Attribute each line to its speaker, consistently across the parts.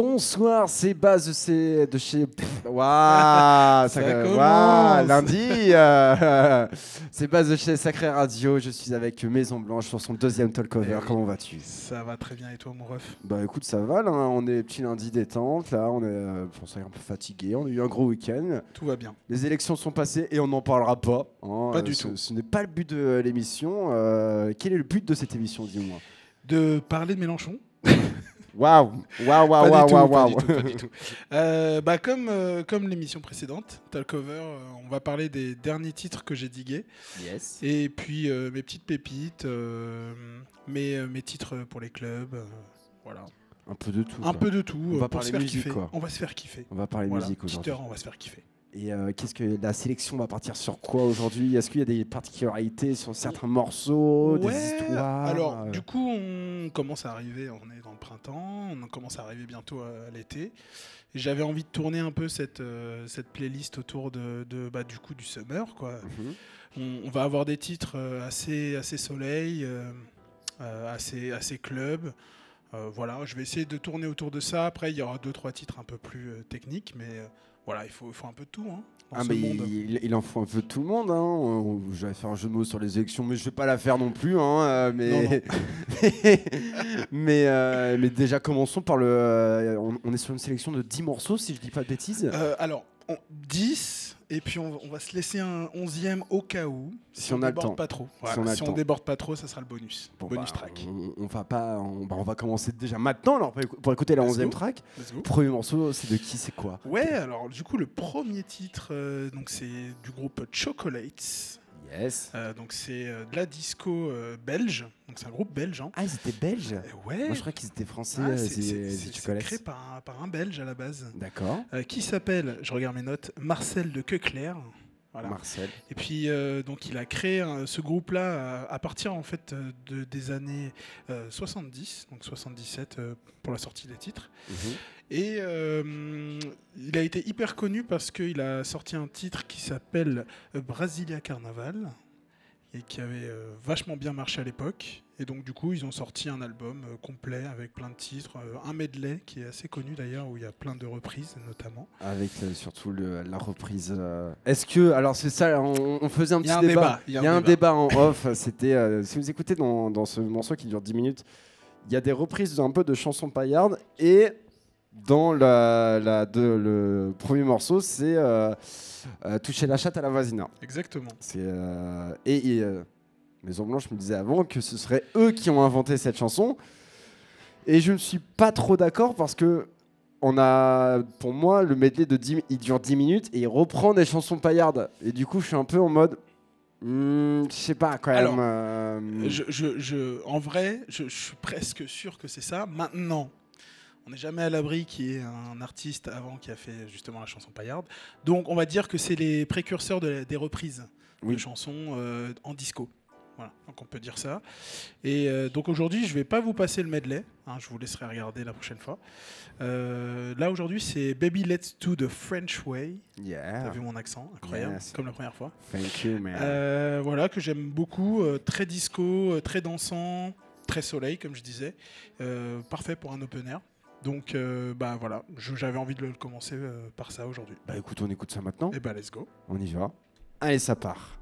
Speaker 1: Bonsoir, c'est Baz de chez. De chez... Waouh,
Speaker 2: commence.
Speaker 1: lundi euh, C'est Baz de chez Sacré Radio. Je suis avec Maison Blanche sur son deuxième talk cover.
Speaker 2: Eh oui.
Speaker 1: Comment vas-tu?
Speaker 2: Ça va très bien et toi mon ref?
Speaker 1: Bah écoute, ça va là. On est petit lundi détente. Là, on est, euh, on un peu fatigué. On a eu un gros week-end.
Speaker 2: Tout va bien.
Speaker 1: Les élections sont passées et on n'en parlera pas. hein.
Speaker 2: Pas du
Speaker 1: ce,
Speaker 2: tout.
Speaker 1: Ce n'est pas le but de l'émission. Euh, quel est le but de cette émission, dis-moi?
Speaker 2: De parler de Mélenchon
Speaker 1: Waouh Waouh, waouh, waouh, waouh,
Speaker 2: pas
Speaker 1: waouh
Speaker 2: du tout, pas du tout. Euh, bah comme euh, comme l'émission précédente, Talkover, euh, on va parler des derniers titres que j'ai digués
Speaker 1: Yes.
Speaker 2: et puis euh, mes petites pépites, euh, mes, euh, mes titres pour les clubs, euh, voilà.
Speaker 1: Un peu de tout.
Speaker 2: Un
Speaker 1: quoi.
Speaker 2: peu de tout
Speaker 1: On
Speaker 2: euh,
Speaker 1: va
Speaker 2: pour
Speaker 1: parler
Speaker 2: se faire
Speaker 1: musique,
Speaker 2: kiffer.
Speaker 1: quoi.
Speaker 2: On va se faire kiffer.
Speaker 1: On va parler
Speaker 2: Voilà,
Speaker 1: musique aujourd'hui.
Speaker 2: on va se faire kiffer.
Speaker 1: Et euh, qu'est-ce que la sélection va partir sur quoi aujourd'hui? Est-ce qu'il y a des particularités sur certains morceaux, des
Speaker 2: Ouais,
Speaker 1: histoires
Speaker 2: Alors,
Speaker 1: euh,
Speaker 2: du coup, on commence à arriver, on est dans le printemps, on commence à arriver bientôt à, à l'été. J'avais envie de tourner un peu cette, euh, cette playlist autour de, de, bah, du coup du summer. Quoi.
Speaker 1: mhm.
Speaker 2: On, on va avoir des titres assez, assez soleil, euh, assez, assez club. Voilà, je vais essayer de tourner autour de ça. Après, il y aura deux, trois titres un peu plus techniques, mais voilà, il faut, il faut un peu de tout hein, dans
Speaker 1: Ah,
Speaker 2: ce
Speaker 1: mais
Speaker 2: monde.
Speaker 1: il, il en faut un peu de tout le monde. Hein. Vais faire un jeu de mots sur les élections, mais je vais pas la faire non plus. Hein, euh, mais mais, euh, mais déjà, commençons par le. euh, on, on est sur une sélection de 10 morceaux, si je dis pas de bêtises.
Speaker 2: Euh, alors, on- 10, et puis on, on va se laisser un 11e au cas où.
Speaker 1: Si on a le
Speaker 2: déborde
Speaker 1: temps.
Speaker 2: pas trop.
Speaker 1: Si on
Speaker 2: si déborde pas trop, ça sera le bonus.
Speaker 1: Bon,
Speaker 2: bonus
Speaker 1: bah,
Speaker 2: track.
Speaker 1: On, va pas. On, bah, on va commencer déjà maintenant alors, pour, écou- pour écouter la
Speaker 2: Let's
Speaker 1: 11e
Speaker 2: go.
Speaker 1: track. Premier morceau, c'est de qui C'est quoi?
Speaker 2: Ouais, alors du coup, le premier titre, euh, donc c'est du groupe Chocolates.
Speaker 1: Yes.
Speaker 2: Euh, donc c'est euh, de la disco euh, belge. Donc c'est un groupe belge. hein.
Speaker 1: Ah, ils étaient belges
Speaker 2: ouais.
Speaker 1: Moi, je crois qu'ils étaient français,
Speaker 2: Ah, c'est- créé par un, par un belge à la base.
Speaker 1: D'accord.
Speaker 2: qui s'appelle, je regarde mes notes, Marcel de Queclair. Voilà.
Speaker 1: Marcel.
Speaker 2: Et puis donc il a créé ce groupe-là à, à partir en fait de, des années euh, 70, donc 77 euh, pour la sortie des titres.
Speaker 1: Mhm.
Speaker 2: Et euh, il a été hyper connu parce qu'il a sorti un titre qui s'appelle euh, Brasilia Carnaval et qui avait euh, vachement bien marché à l'époque. Et donc du coup ils ont sorti un album euh, complet avec plein de titres, un medley qui est assez connu d'ailleurs où il y a plein de reprises notamment.
Speaker 1: Avec surtout le- la reprise. Est-ce que. Alors, c'est ça, on, on faisait un
Speaker 2: Il y
Speaker 1: petit
Speaker 2: a un
Speaker 1: débat. Il y a un débat en off. C'était. si vous écoutez dans, dans ce morceau qui dure 10 minutes, il y a des reprises un peu de chansons paillardes. Et dans la, la- de- le premier morceau, c'est euh, euh, Toucher la chatte à la voisina.
Speaker 2: Exactement.
Speaker 1: C'est euh, et, et, Maison Blanche me disait avant que ce serait eux qui ont inventé cette chanson. Et je ne suis pas trop d'accord parce que on a, pour moi, le medley de 10, il dure 10 minutes et il reprend des chansons paillardes. Et du coup, je suis un peu en mode, hmm, je sais pas quand
Speaker 2: Alors,
Speaker 1: même.
Speaker 2: Je, je- je- en vrai, je, je suis presque sûr que c'est ça. Maintenant, on n'est jamais à l'abri qu'il y ait un artiste avant qui a fait justement la chanson paillarde. Donc, on va dire que c'est les précurseurs de la- des reprises
Speaker 1: Oui.
Speaker 2: de chansons euh, en disco. Voilà, donc on peut dire ça. Et euh, donc aujourd'hui, je vais pas vous passer le medley. hein, je vous laisserai regarder la prochaine fois. Euh, là aujourd'hui, c'est Baby Let's Do the French Way. T'as
Speaker 1: yeah,
Speaker 2: vu mon accent, incroyable,
Speaker 1: Yes.
Speaker 2: comme la première fois.
Speaker 1: thank you, man.
Speaker 2: Euh, voilà, que j'aime beaucoup. très disco, très dansant, très soleil, comme je disais. Parfait pour un open air. Donc, euh, bah voilà, j'avais envie de le commencer euh, par ça aujourd'hui.
Speaker 1: Bah écoute, on écoute ça maintenant.
Speaker 2: Et bah, let's go.
Speaker 1: On y va. Allez, ça part.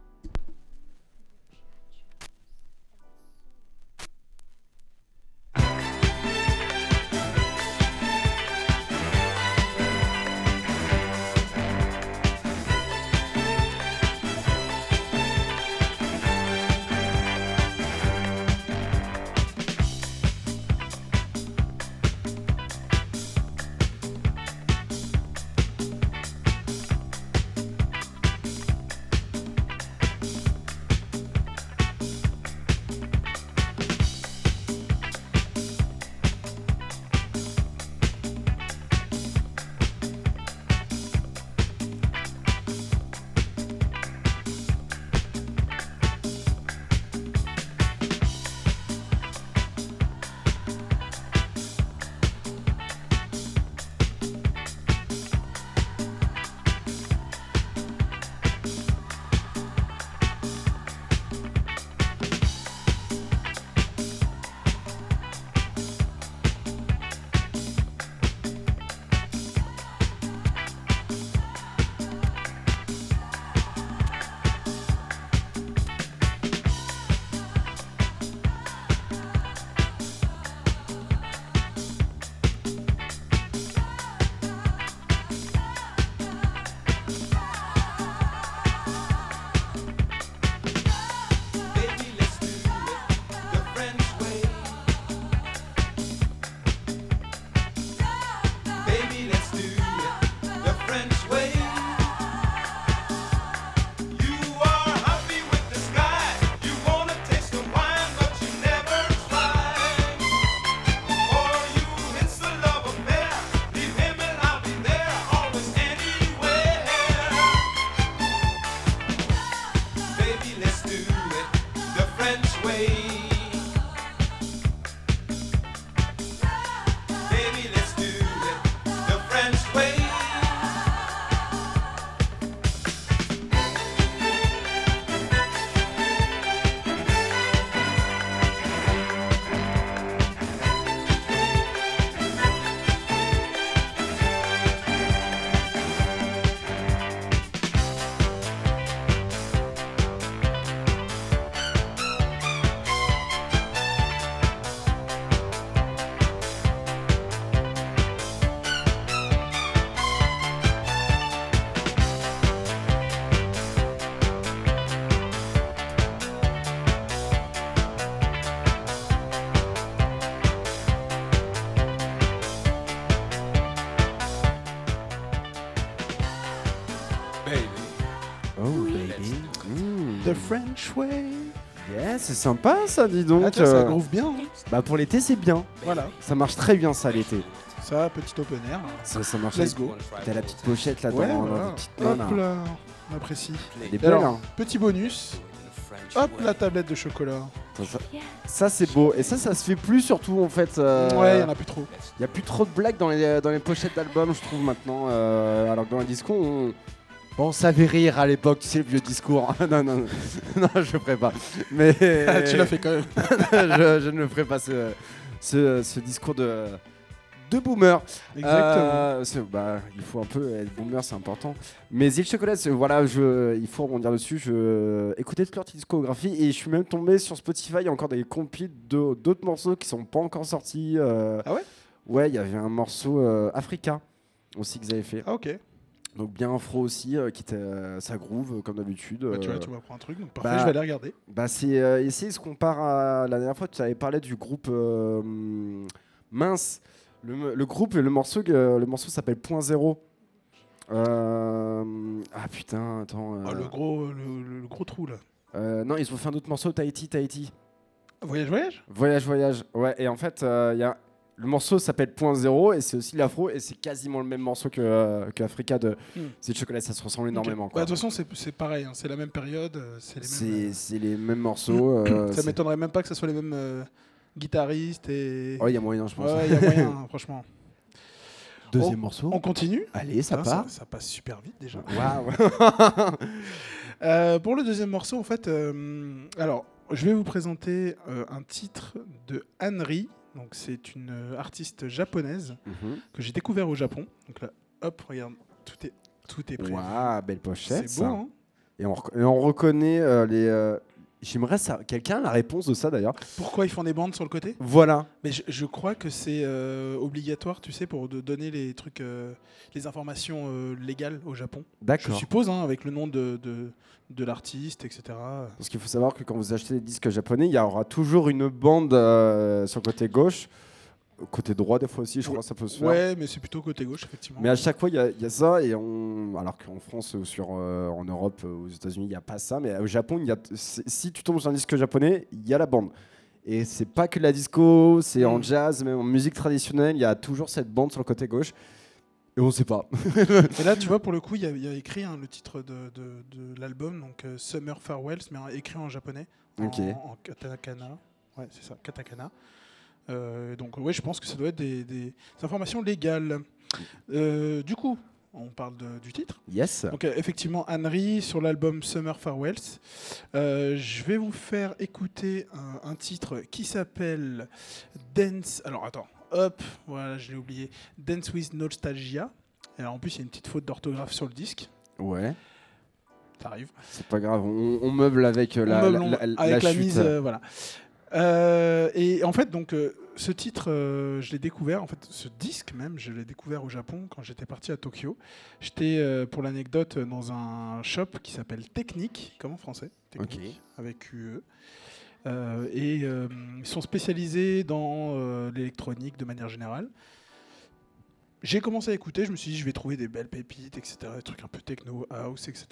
Speaker 2: The French Way.
Speaker 1: Yeah, c'est sympa ça, dis donc.
Speaker 2: Ah, ça
Speaker 1: euh,
Speaker 2: groove bien. hein.
Speaker 1: bah pour l'été, c'est bien.
Speaker 2: Voilà,
Speaker 1: Ça marche très bien ça l'été.
Speaker 2: ça, petit open air.
Speaker 1: Ça, ça marche.
Speaker 2: Let's go.
Speaker 1: T'as la petite pochette là
Speaker 2: Ouais,
Speaker 1: dans, dans
Speaker 2: voilà.
Speaker 1: les petites mains,
Speaker 2: Hop
Speaker 1: là.
Speaker 2: là, on apprécie. Alors,
Speaker 1: hein.
Speaker 2: petit bonus. Hop, la tablette de chocolat.
Speaker 1: Ça, ça- ça, c'est beau. Et ça, ça se fait plus surtout en fait. euh,
Speaker 2: Ouais, il en a plus trop.
Speaker 1: Il y a plus trop de blagues dans les, dans les pochettes d'albums, je trouve maintenant. euh, alors que dans les discours, on, bon, on savait rire à l'époque, tu sais, le vieux discours. non, non, non, non, je le ferai pas. Mais
Speaker 2: Ah, tu l'as fait quand même.
Speaker 1: je, je ne le ferai pas ce, ce, ce discours de, de boomer.
Speaker 2: Exactement.
Speaker 1: Euh, bah, il faut un peu être boomer, c'est important. Mais Il Chocolat, voilà, je, il faut rebondir dessus. Je écoutais toute leur discographie et je suis même tombé sur Spotify. Il y a encore des compiles d'autres morceaux qui sont pas encore sortis. euh,
Speaker 2: Ah ouais?
Speaker 1: Ouais, il y avait un morceau euh, Africa aussi qu'ils avaient fait.
Speaker 2: Ah, ok.
Speaker 1: Donc bien afro aussi, euh, qui était euh, ça groove euh, comme d'habitude.
Speaker 2: Bah, tu
Speaker 1: euh,
Speaker 2: vois, tu m'apprends un truc, donc parfait,
Speaker 1: bah,
Speaker 2: je vais aller regarder.
Speaker 1: bah c'est euh, et c'est ce qu'on part à la dernière fois tu avais parlé du groupe mince le, le groupe le morceau le morceau s'appelle Point Zéro ah putain attends
Speaker 2: Ah, le, gros, le, le gros trou là.
Speaker 1: non ils ont fait un autre morceau Tahiti Tahiti
Speaker 2: Voyage, voyage?
Speaker 1: Voyage voyage ouais et en fait il y a le morceau s'appelle Point Zéro et c'est aussi l'afro et c'est quasiment le même morceau que, euh, que Africa de
Speaker 2: Hmm.
Speaker 1: C'est de chocolat ça se ressemble énormément quoi.
Speaker 2: Bah, De toute façon, c'est c'est pareil, hein, c'est la même période, euh, c'est les
Speaker 1: c'est les mêmes morceaux
Speaker 2: euh,
Speaker 1: euh,
Speaker 2: ça m'étonnerait même pas que ce soit les mêmes euh, guitaristes et.
Speaker 1: oh il y a moyen je pense
Speaker 2: Ouais, il y a moyen, franchement.
Speaker 1: deuxième morceau
Speaker 2: On continue.
Speaker 1: allez ça
Speaker 2: Ah,
Speaker 1: part
Speaker 2: ça passe super vite déjà.
Speaker 1: Waouh
Speaker 2: Euh, pour le deuxième morceau, en fait, euh, alors, je vais vous présenter euh, un titre de Anri. Donc, c'est une euh, artiste japonaise
Speaker 1: Mhm.
Speaker 2: que j'ai découvert au Japon. Donc là, hop, regarde, tout est, tout est prêt.
Speaker 1: Waouh, belle pochette.
Speaker 2: c'est beau, hein
Speaker 1: et, on rec- et on reconnaît euh, les. euh, J'aimerais ça. Quelqu'un a la réponse de ça d'ailleurs.
Speaker 2: Pourquoi ils font des bandes sur le côté?
Speaker 1: Voilà.
Speaker 2: Mais je, je crois que c'est euh, obligatoire, tu sais, pour de donner les trucs, euh, les informations euh, légales au Japon. Je
Speaker 1: D'accord.
Speaker 2: suppose, hein, avec le nom de, de, de l'artiste, etc.
Speaker 1: Parce qu'il faut savoir que quand vous achetez des disques japonais, il y aura toujours une bande sur le côté gauche. Côté droit, des fois aussi, je crois que ça peut se faire.
Speaker 2: Ouais, mais c'est plutôt côté gauche, effectivement.
Speaker 1: Mais à chaque fois, il y, a- il y a ça. Et on... Alors qu'en France, ou sur, euh, en Europe, euh, aux États-Unis, il n'y a pas ça. Mais au Japon, y a... si tu tombes sur un disque japonais, il y a la bande. Et c'est pas que la disco, c'est en
Speaker 2: Mm.
Speaker 1: jazz, même en musique traditionnelle, il y a toujours cette bande sur le côté gauche. Et on sait pas.
Speaker 2: Et là, tu vois, pour le coup, il y, a- il y a écrit hein, le titre de, de- de l'album, donc euh, Summer Farewells, mais écrit en japonais, en, en katakana. Ouais, c'est ça, katakana. Euh, donc, ouais, je pense que ça doit être des, des informations légales. Euh, du coup, on parle de- du titre.
Speaker 1: Yes.
Speaker 2: Donc, euh, effectivement, Anri sur l'album Summer Farewells. Euh, je vais vous faire écouter un, un titre qui s'appelle Dance. Alors, attends, hop, voilà, je l'ai oublié. Dance with Nostalgia. Alors, en plus, il y a une petite faute d'orthographe sur le disque.
Speaker 1: Ouais.
Speaker 2: Ça arrive.
Speaker 1: C'est pas grave. On, on meuble avec la,
Speaker 2: meuble,
Speaker 1: la-
Speaker 2: on-
Speaker 1: la-
Speaker 2: avec
Speaker 1: la
Speaker 2: la,
Speaker 1: chute.
Speaker 2: mise, euh, voilà. Euh, et en fait, donc, euh, ce titre, euh, je l'ai découvert, en fait, ce disque même, je l'ai découvert au Japon quand j'étais parti à Tokyo. J'étais, pour l'anecdote, dans un shop qui s'appelle Technique, comme en français, Technique, avec. Euh, et ils sont spécialisés dans l'électronique de manière générale. J'ai commencé à écouter, je me suis dit, je vais trouver des belles pépites, etc., des trucs un peu techno, house, etc.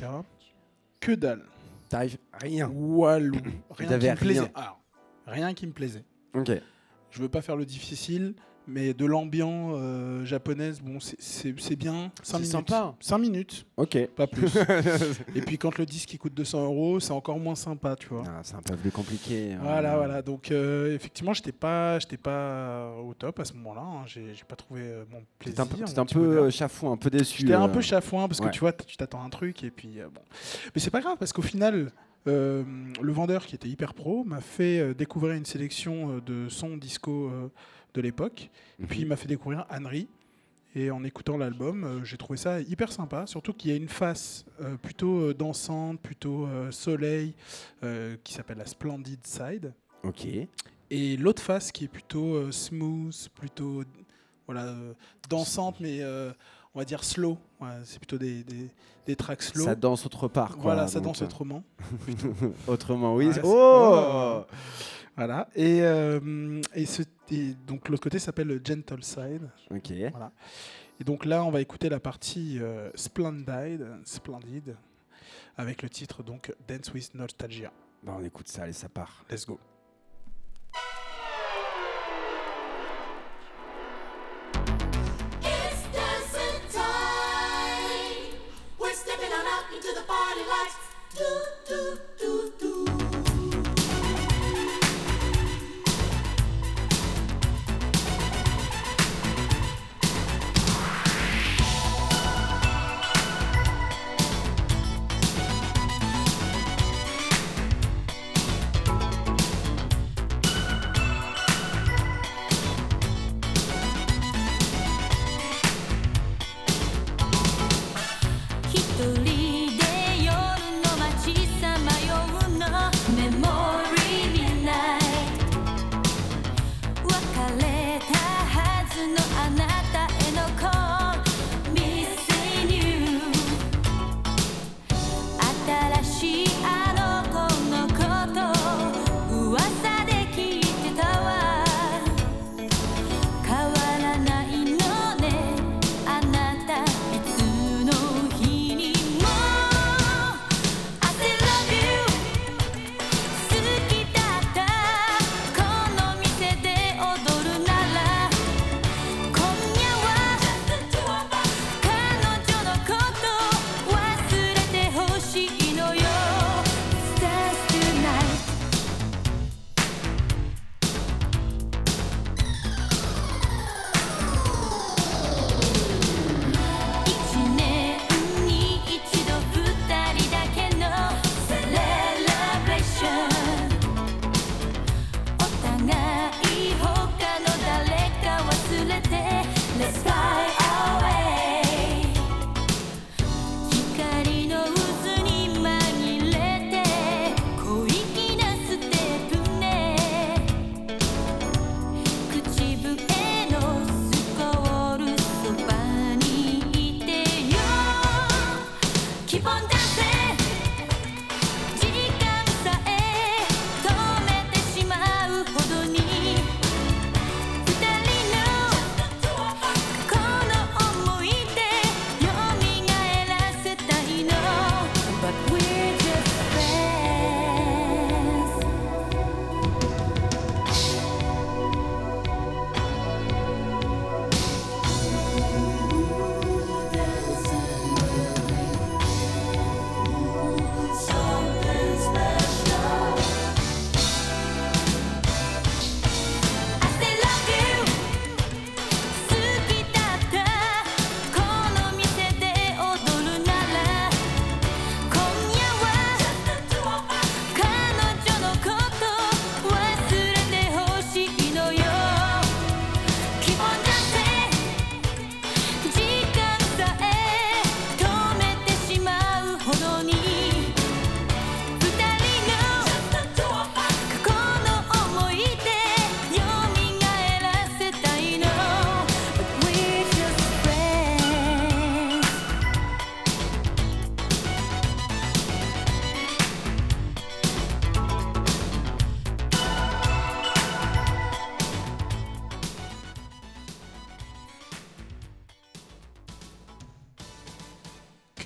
Speaker 2: Que dalle.
Speaker 1: T'arrives rien.
Speaker 2: Walou. Rien me plaisait.
Speaker 1: rien.
Speaker 2: Alors, rien qui me plaisait.
Speaker 1: Ok.
Speaker 2: Je veux pas faire le difficile, mais de l'ambiance euh, japonaise, bon, c'est- bien. 5
Speaker 1: C'est
Speaker 2: minutes.
Speaker 1: sympa.
Speaker 2: 5 minutes,
Speaker 1: Ok.
Speaker 2: pas plus. Et puis quand le disque il coûte 200 euros, c'est encore moins sympa, tu vois.
Speaker 1: Ah, c'est un peu plus compliqué.
Speaker 2: Voilà,
Speaker 1: euh.
Speaker 2: voilà. Donc euh, effectivement, j'étais pas, j'étais pas au top à ce moment-là. hein. J'ai pas trouvé euh, mon plaisir.
Speaker 1: t'étais un peu chafouin, un peu déçu.
Speaker 2: J'étais un peu chafouin parce
Speaker 1: ouais.
Speaker 2: que tu vois, tu t'attends à un truc et puis bon. Mais c'est pas grave parce qu'au final, euh, le vendeur qui était hyper pro m'a fait euh, découvrir une sélection euh, de sons disco de l'époque.
Speaker 1: Mhm.
Speaker 2: Puis il m'a fait découvrir Henry. Et en écoutant l'album, j'ai trouvé ça hyper sympa. Surtout qu'il y a une face plutôt dansante, plutôt soleil, qui s'appelle la Splendid Side.
Speaker 1: Ok.
Speaker 2: Et l'autre face qui est plutôt smooth, plutôt voilà, dansante, mais on va dire slow. Ouais, c'est plutôt des, des, des tracks slow.
Speaker 1: Ça danse autre part. Quoi,
Speaker 2: voilà, ça danse
Speaker 1: euh,
Speaker 2: autrement.
Speaker 1: Autrement, oui.
Speaker 2: Ouais,
Speaker 1: oh
Speaker 2: Voilà. Et, euh, et, ce- et donc l'autre côté s'appelle le Gentle Side.
Speaker 1: Ok.
Speaker 2: Et donc là, on va écouter la partie euh, Splendid, Splendid
Speaker 3: avec le titre donc Dance with Nostalgia.
Speaker 1: Bah, on écoute ça, allez, ça part.
Speaker 3: Let's go.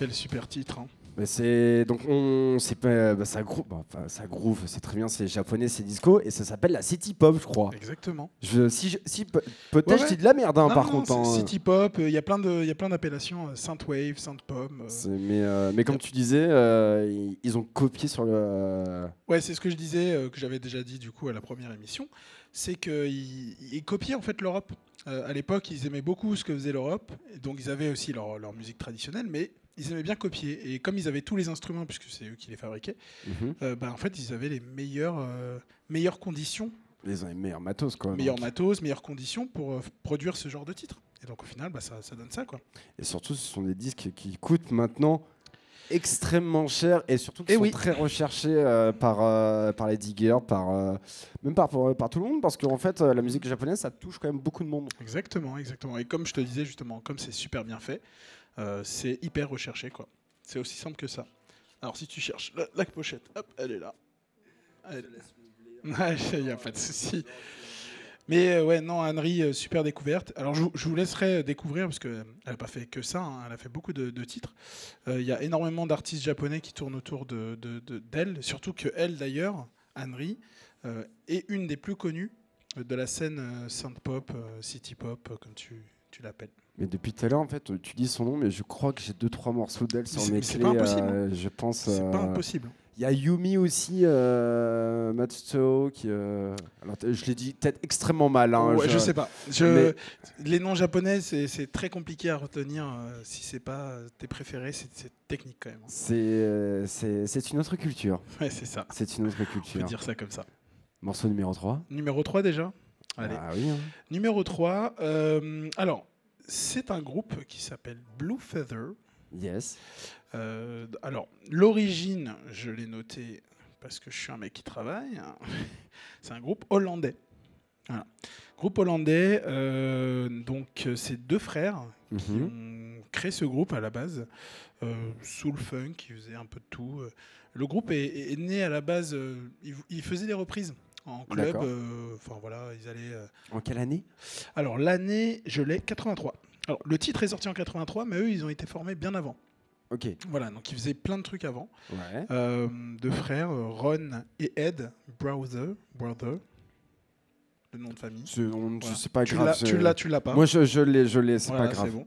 Speaker 3: Quel super titre. hein.
Speaker 1: Mais c'est donc on c'est pas bah, ça groove bah, enfin, ça groove c'est très bien c'est japonais c'est disco et ça s'appelle la city pop je crois.
Speaker 3: Exactement.
Speaker 1: Je, si si pe- peut-être
Speaker 3: Ouais,
Speaker 1: je
Speaker 3: ouais.
Speaker 1: dis de la merde hein,
Speaker 3: Non,
Speaker 1: par
Speaker 3: non,
Speaker 1: contre. hein.
Speaker 3: City Pop, il y a plein de, il y a plein d'appellations, euh, synthwave, synthpop. euh.
Speaker 1: C'est- Mais euh, mais comme tu disais euh, ils, ont copié sur le euh,
Speaker 3: Ouais, c'est ce que je disais, euh, que j'avais déjà dit du coup à la première émission, c'est qu'ils ils copiaient en fait l'Europe. Euh, à l'époque, ils aimaient beaucoup ce que faisait l'Europe, donc ils avaient aussi leur, leur musique traditionnelle, mais ils aimaient bien copier. Et comme ils avaient tous les instruments, puisque c'est eux qui les fabriquaient,
Speaker 1: mhm.
Speaker 3: euh, bah, en fait, ils avaient les meilleures, euh, meilleures conditions,
Speaker 1: les meilleurs matos quoi.
Speaker 3: meilleurs matos, meilleures conditions pour euh, produire ce genre de titre. Et donc au final, bah, ça, ça donne ça, quoi.
Speaker 1: Et surtout ce sont des disques qui coûtent maintenant extrêmement cher et surtout qui
Speaker 3: Eh
Speaker 1: sont
Speaker 3: oui.
Speaker 1: très recherchés euh, par, par les diggers, par, même par, par, par tout le monde, parce qu'en fait, la musique japonaise, ça touche quand même beaucoup de monde.
Speaker 3: Exactement, exactement. Et comme je te disais justement, comme c'est super bien fait, euh, c'est hyper recherché, quoi. C'est aussi simple que ça. Alors si tu cherches la, la pochette, hop, elle est là. Ouais, Il n'y a pas de souci.
Speaker 2: Mais euh, ouais, non, Anne-Marie, euh, super découverte. Alors je, vous- je vous laisserai découvrir parce qu'elle n'a pas fait que ça, hein, elle a fait beaucoup de, de titres. Il y a énormément d'artistes japonais qui tournent autour de- de- de- d'elle, surtout que elle d'ailleurs, euh, est une des plus connues de la scène euh, synth pop, euh, city pop, euh, comme tu, tu l'appelles.
Speaker 1: Mais depuis tout à l'heure, en fait, tu dis son nom, mais je crois que j'ai deux trois morceaux d'elle sur mes
Speaker 2: mais c'est
Speaker 1: clés.
Speaker 2: pas impossible,
Speaker 1: euh, je pense.
Speaker 2: C'est pas
Speaker 1: euh,
Speaker 2: impossible.
Speaker 1: Il y a Yumi aussi, euh, Matsuo, qui. euh, alors, je l'ai dit peut-être extrêmement mal. hein,
Speaker 2: Ouais, je... sais pas. Je- Les noms japonais, c'est très compliqué à retenir. si c'est pas tes préférés, c'est technique quand même.
Speaker 1: C'est une autre culture.
Speaker 2: Ouais, c'est ça.
Speaker 1: C'est une autre
Speaker 2: On peut
Speaker 1: culture.
Speaker 2: dire ça comme ça.
Speaker 1: Morceau numéro 3.
Speaker 2: Numéro 3 déjà? Allez.
Speaker 1: Ah oui. hein.
Speaker 2: Numéro 3, euh, alors, c'est un groupe qui s'appelle Blue Feather.
Speaker 1: Yes.
Speaker 2: Euh, alors, l'origine, je l'ai noté parce que je suis un mec qui travaille. hein. C'est un groupe hollandais. Voilà. Groupe hollandais, euh, donc c'est deux frères qui
Speaker 1: Mhm.
Speaker 2: ont créé ce groupe à la base. Euh, soul funk, qui faisait un peu de tout. Euh, Le groupe est, est né à la base, ils, ils faisaient des reprises en club. Euh, Enfin voilà, ils allaient. euh,
Speaker 1: En quelle année?
Speaker 2: Alors l'année, je l'ai 83. Alors le titre est sorti en 83, mais eux, ils ont été formés bien avant.
Speaker 1: Ok.
Speaker 2: Voilà, donc ils faisaient plein de trucs avant.
Speaker 1: Ouais.
Speaker 2: Euh, deux frères, Ron et Ed Brother, Brother, le nom de famille.
Speaker 1: C'est
Speaker 2: Voilà.
Speaker 1: c'est pas grave. c'est-
Speaker 2: tu l'as, tu l'as pas.
Speaker 1: Moi, je, je l'ai, je l'ai, c'est
Speaker 2: Voilà,
Speaker 1: pas grave.
Speaker 2: bon.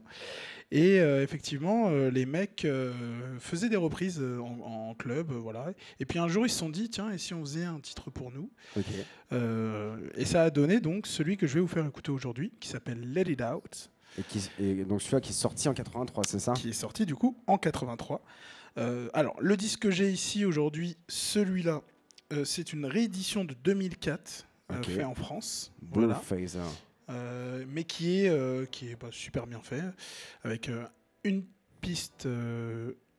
Speaker 2: Et euh, effectivement, euh, les mecs euh, faisaient des reprises euh, en, en club, euh, voilà. Et puis un jour, ils se sont dit, tiens, et si on faisait un titre pour nous?
Speaker 1: Ok.
Speaker 2: Euh, Et ça a donné donc celui que je vais vous faire écouter aujourd'hui, qui s'appelle Let It Out.
Speaker 1: Et, qui- et donc celui-là qui est sorti en 83, c'est ça?
Speaker 2: Qui est sorti du coup en 83. Euh, alors, le disque que j'ai ici aujourd'hui, celui-là, euh, c'est une réédition de 2004, euh,
Speaker 1: Ok.
Speaker 2: fait en France,
Speaker 1: Blue
Speaker 2: voilà.
Speaker 1: Phaser.
Speaker 2: Euh, mais qui est, euh, qui est bah, super bien fait, avec euh, une piste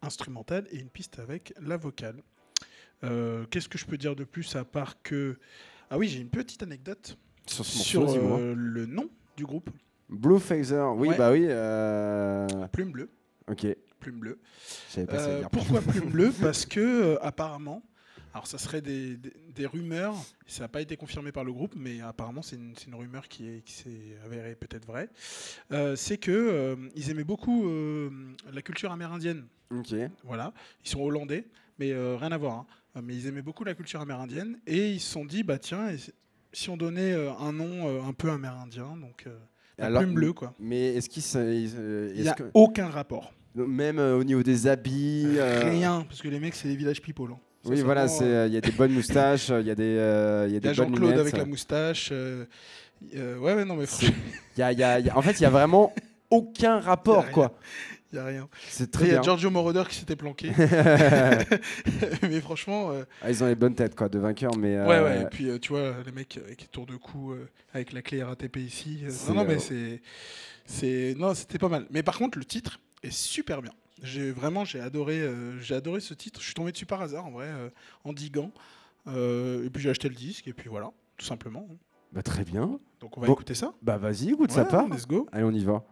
Speaker 2: instrumentale et une piste avec la vocale. Qu'est-ce que je peux dire de plus à part que... Ah oui, j'ai une petite anecdote
Speaker 1: Sur ce morceau,
Speaker 2: euh, le nom du groupe,
Speaker 1: Blue Phaser. Oui,
Speaker 2: Ouais.
Speaker 1: bah oui. euh,
Speaker 2: Plume Bleue.
Speaker 1: Ok.
Speaker 2: Plume Bleue.
Speaker 1: Pas
Speaker 2: Euh, pourquoi plume bleue? Parce que apparemment, alors ça serait des, des- des rumeurs, ça n'a pas été confirmé par le groupe, mais apparemment c'est une, rumeur qui est- qui s'est avérée peut-être vraie. Euh, c'est que euh, ils aimaient beaucoup euh, la culture amérindienne.
Speaker 1: Ok.
Speaker 2: Voilà, ils sont hollandais, mais euh, rien à voir. hein. Mais ils aimaient beaucoup la culture amérindienne et ils se sont dit bah tiens, si- on donnait un nom un peu amérindien, donc la
Speaker 1: Alors,
Speaker 2: plume bleue quoi.
Speaker 1: Mais est-ce qu'il se- il-
Speaker 2: n'y a
Speaker 1: que-
Speaker 2: aucun rapport.
Speaker 1: même au niveau des habits
Speaker 2: Rien, parce que les mecs c'est des village people. hein.
Speaker 1: Oui, voilà, c'est
Speaker 2: euh,
Speaker 1: il y a des bonnes moustaches, euh, il y a des euh, il y a
Speaker 2: Il y a
Speaker 1: des bonnes
Speaker 2: Jean-Claude avec la moustache. euh, ouais, ouais, non, mais franchement,
Speaker 1: Il y a, il y a- y en fait, il y a vraiment aucun rapport quoi.
Speaker 2: il n'y a rien.
Speaker 1: C'est très
Speaker 2: Il y a. Giorgio Moroder qui s'était planqué. mais franchement, euh,
Speaker 1: Ah, ils ont les bonnes têtes quoi de vainqueurs mais euh,
Speaker 2: ouais, ouais. Et puis, euh, tu vois, les mecs avec les tours de cou, euh, avec la clé RATP ici. euh, non, non, mais c'est. c'est Non, c'était pas mal. Mais par contre, le titre est super bien. J'ai vraiment, j'ai adoré, euh, j'ai adoré ce titre. Je suis tombé dessus par hasard, en vrai, euh, en diguant. Euh, et puis j'ai acheté le disque, et puis voilà, tout simplement.
Speaker 1: bah, très bien.
Speaker 2: Donc on va
Speaker 1: Bon.
Speaker 2: écouter ça.
Speaker 1: Bah vas-y, écoute, ça
Speaker 2: Ouais,
Speaker 1: part.
Speaker 2: Let's go.
Speaker 1: Allez, on y va.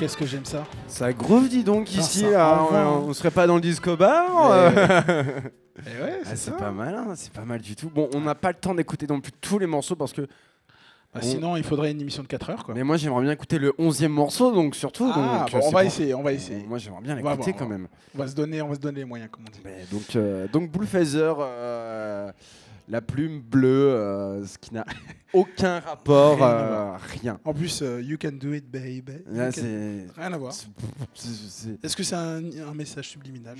Speaker 2: Qu'est-ce que j'aime ça
Speaker 1: Ça groove, dis donc,
Speaker 2: Putain,
Speaker 1: ici. là, on,
Speaker 2: hein.
Speaker 1: on serait pas dans le disco bar euh.
Speaker 2: Et ouais,
Speaker 1: Ah,
Speaker 2: c'est ça.
Speaker 1: pas mal, hein, c'est pas mal du tout. Bon, on n'a pas le temps d'écouter non plus tous les morceaux parce que.
Speaker 2: Bah,
Speaker 1: On-
Speaker 2: Sinon, il faudrait une émission de 4 heures. Quoi.
Speaker 1: Mais moi, j'aimerais bien écouter le 11e morceau, donc surtout.
Speaker 2: Ah,
Speaker 1: donc,
Speaker 2: bon,
Speaker 1: euh,
Speaker 2: on va essayer, on va essayer.
Speaker 1: Moi, j'aimerais bien l'écouter quand même.
Speaker 2: On va se donner, on va se donner les moyens, comme on dit.
Speaker 1: Mais donc, euh, donc euh, la plume bleue, euh, ce qui n'a aucun rapport,
Speaker 2: Rien
Speaker 1: euh, rien.
Speaker 2: En plus, euh, you can do it, baby. You
Speaker 1: Là,
Speaker 2: can-
Speaker 1: c'est.
Speaker 2: Rien à voir. Est-ce que c'est un, un message subliminal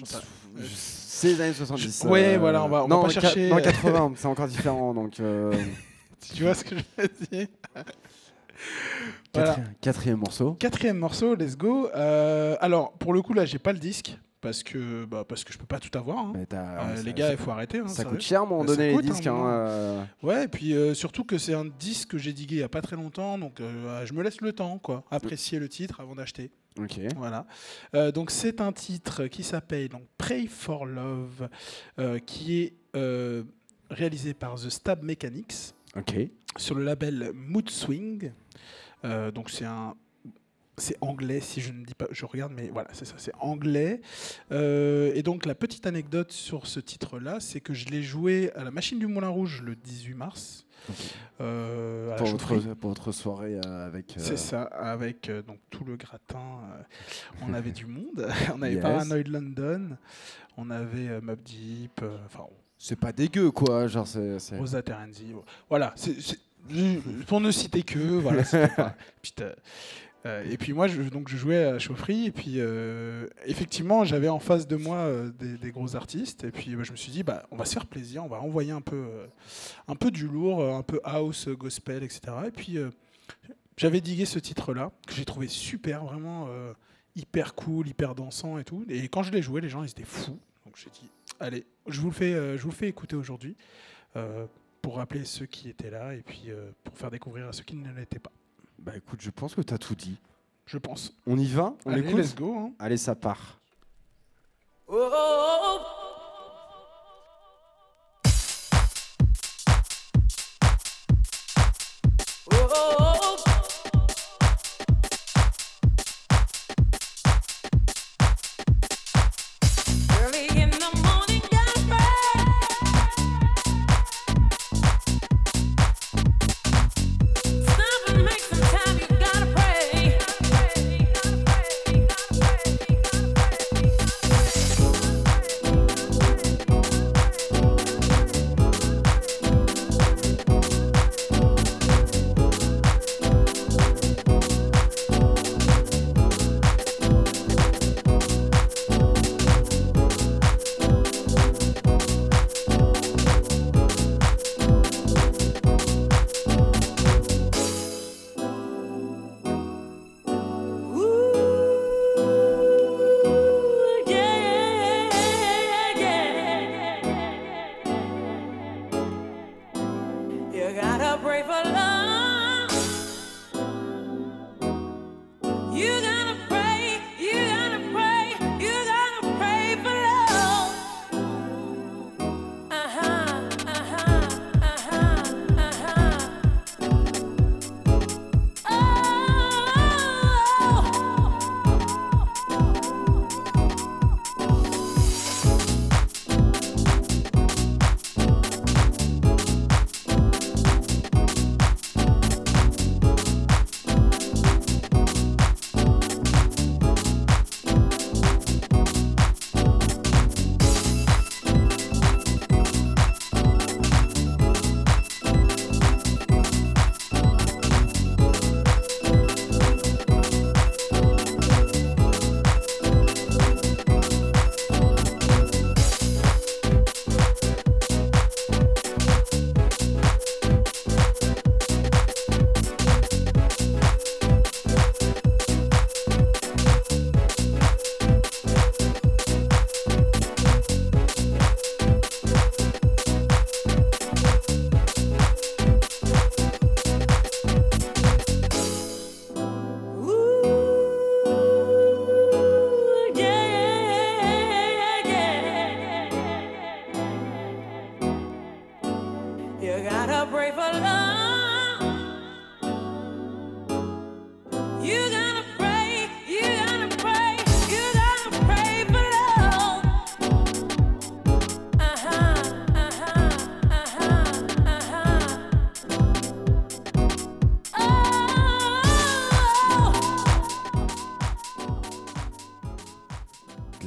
Speaker 1: je- C'est les années 70.
Speaker 2: Ouais, voilà, on va- on va pas chercher.
Speaker 1: Non, 80, c'est encore différent. Donc,
Speaker 2: Tu vois ce que je veux dire? Voilà.
Speaker 1: quatrième, quatrième morceau.
Speaker 2: Quatrième morceau, let's go. Alors, pour le coup, là, j'ai pas le disque parce que, bah, parce que je peux pas tout avoir. hein. Euh,
Speaker 1: ça-
Speaker 2: les gars, il faut arrêter. hein,
Speaker 1: ça
Speaker 2: sérieux.
Speaker 1: coûte cher, moment
Speaker 2: Ça
Speaker 1: donné, les disques. hein, euh,
Speaker 2: Ouais, et puis euh, surtout que c'est un disque que j'ai digué il y a pas très longtemps, donc euh, je me laisse le temps, quoi. Apprécier le titre avant d'acheter.
Speaker 1: Ok.
Speaker 2: Voilà. Donc c'est un titre qui s'appelle donc Pray for Love, qui est réalisé par The Stab Mechanics
Speaker 1: Ok.
Speaker 2: sur le label Mood Swing. Donc c'est un c'est anglais si je ne dis pas je regarde mais voilà c'est ça c'est anglais Euh, et donc la petite anecdote sur ce titre là c'est que je l'ai joué à la machine du Moulin Rouge le 18 mars euh,
Speaker 1: Pour votre, pour votre soirée euh, avec. euh,
Speaker 2: C'est ça, avec donc tout le gratin. on avait du monde. on avait
Speaker 1: Yes.
Speaker 2: Paranoid London. On avait Mob Deep. Enfin,
Speaker 1: C'est pas dégueu, quoi. Genre, c'est.
Speaker 2: Rosa Terenzi. Voilà. c'est- pour ne citer que. Voilà. Putain. Euh, et puis moi, je, donc je jouais à la chaufferie, et puis euh, effectivement, j'avais en face de moi euh, des, gros artistes, et puis bah, je me suis dit, bah, on va se faire plaisir, on va envoyer un peu, un peu du lourd, un peu house, gospel, etc. Et puis j'avais digué ce titre-là, que j'ai trouvé super, vraiment hyper cool, hyper dansant et tout. Et quand je l'ai joué, les gens ils étaient fous. Donc j'ai dit, allez, je vous le fais, je vous le fais écouter aujourd'hui pour rappeler ceux qui étaient là et puis pour faire découvrir à ceux qui ne l'étaient pas.
Speaker 1: Bah écoute, je pense que t'as tout dit.
Speaker 2: Je pense.
Speaker 1: On y va? On
Speaker 2: allez,
Speaker 1: écoute?
Speaker 2: let's go. hein.
Speaker 1: Allez, ça part.
Speaker 3: Early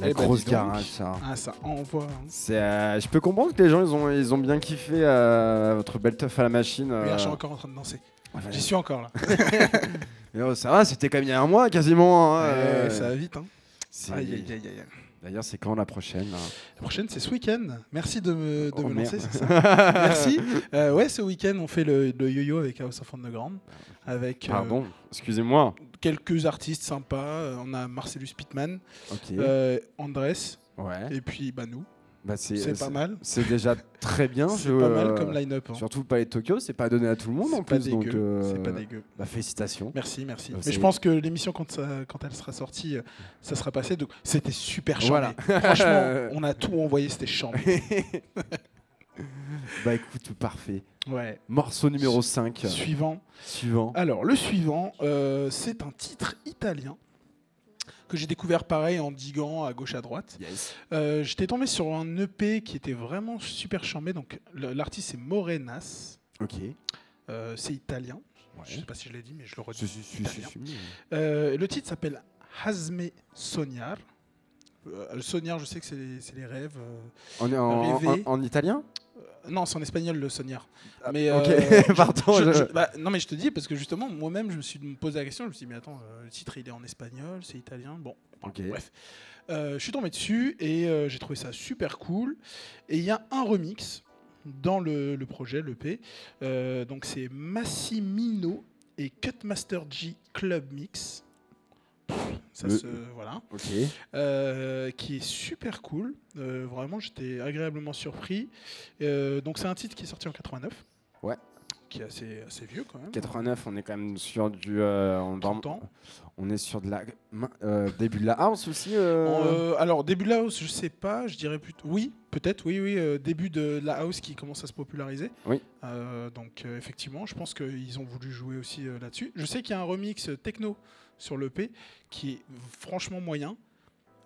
Speaker 1: La
Speaker 2: Eh ben,
Speaker 1: grosse garage, ça.
Speaker 2: Ah, ça envoie. hein.
Speaker 1: Euh, je peux comprendre que les gens ils ont, ils ont bien kiffé euh, votre belle teuf à la machine. euh.
Speaker 2: Regarde, je suis encore en train de danser.
Speaker 1: Ouais.
Speaker 2: J'y suis encore là.
Speaker 1: Mais, oh, ça va, c'était comme il y a un mois quasiment. hein,
Speaker 2: Ouais,
Speaker 1: euh.
Speaker 2: ça va vite. Hein.
Speaker 1: C'est-
Speaker 2: Aïe, aïe, aïe, aïe.
Speaker 1: D'ailleurs, c'est quand la prochaine
Speaker 2: La prochaine, c'est ce week-end. Merci de me, de
Speaker 1: Oh,
Speaker 2: me lancer, c'est ça Merci. Euh, ouais, ce week-end, on fait le, le yo-yo avec House of Underground. Avec euh,
Speaker 1: Pardon, excusez-moi.
Speaker 2: Quelques artistes sympas. Euh, On a Marcellus Pittman,
Speaker 1: Ok.
Speaker 2: euh, Andrés,
Speaker 1: ouais.
Speaker 2: et puis bah, nous.
Speaker 1: Bah, c'est,
Speaker 2: C'est pas mal.
Speaker 1: C'est déjà très bien.
Speaker 2: C'est pas mal
Speaker 1: euh,
Speaker 2: comme line-up. hein.
Speaker 1: Surtout le Palais de Tokyo, c'est pas donné à tout le monde en plus. Donc, euh,
Speaker 2: C'est pas dégueu.
Speaker 1: bah, félicitations.
Speaker 2: Merci, merci.
Speaker 1: Euh,
Speaker 2: Mais je pense que l'émission, quand, ça- quand elle sera sortie, euh, ça sera passé. Donc, c'était super charmé.
Speaker 1: Voilà.
Speaker 2: Franchement, on a tout envoyé, c'était charmé.
Speaker 1: Bah écoute, parfait.
Speaker 2: Ouais.
Speaker 1: Morceau numéro 5.
Speaker 2: Suivant.
Speaker 1: Suivant.
Speaker 2: Alors, le suivant, euh, c'est un titre italien que j'ai découvert pareil en diguant à gauche à droite.
Speaker 1: Yes.
Speaker 2: Euh, J'étais tombé sur un EP qui était vraiment super charmé. Donc, l'artiste c'est Morenas.
Speaker 1: Ok.
Speaker 2: Euh, c'est italien.
Speaker 1: Ouais.
Speaker 2: Je sais pas si je l'ai dit, mais je le redis.
Speaker 1: Si, si, si,
Speaker 2: le titre s'appelle Hazme Sognar. Sognar, je sais que c'est les, rêves.
Speaker 1: En, en,
Speaker 2: Rêver.
Speaker 1: en- en italien?
Speaker 2: Non, c'est en espagnol le Sognar.
Speaker 1: Ah,
Speaker 2: Mais,
Speaker 1: ok,
Speaker 2: euh,
Speaker 1: pardon.
Speaker 2: Je-
Speaker 1: je-
Speaker 2: je- bah, non, mais je te dis, parce que justement, moi-même, je me suis posé la question. Je me suis dit, mais attends, euh, le titre, il est en espagnol, c'est italien. Bon, bref. Euh, je suis tombé dessus et j'ai trouvé ça super cool. Et il y a un remix dans le, le projet, l'EP. Donc, c'est Massimino et Cutmaster G Club Mix. Pff, Ça
Speaker 1: Le-
Speaker 2: se. Voilà.
Speaker 1: Ok.
Speaker 2: Euh, qui est super cool. Euh, vraiment, j'étais agréablement surpris. Euh, donc, c'est un titre qui est sorti en 89.
Speaker 1: Ouais.
Speaker 2: Qui est assez, assez vieux quand même.
Speaker 1: 89, on est quand même sur du. on,
Speaker 2: 30 ans.
Speaker 1: on est sur de la. début de la house aussi.
Speaker 2: alors, début de la house, je sais pas, je dirais plutôt. Oui, peut-être, oui, oui. début de la house qui commence à se populariser.
Speaker 1: Oui.
Speaker 2: Donc, effectivement, je pense qu'ils ont voulu jouer aussi là-dessus. Je sais qu'il y a un remix techno sur l'EP qui est franchement moyen.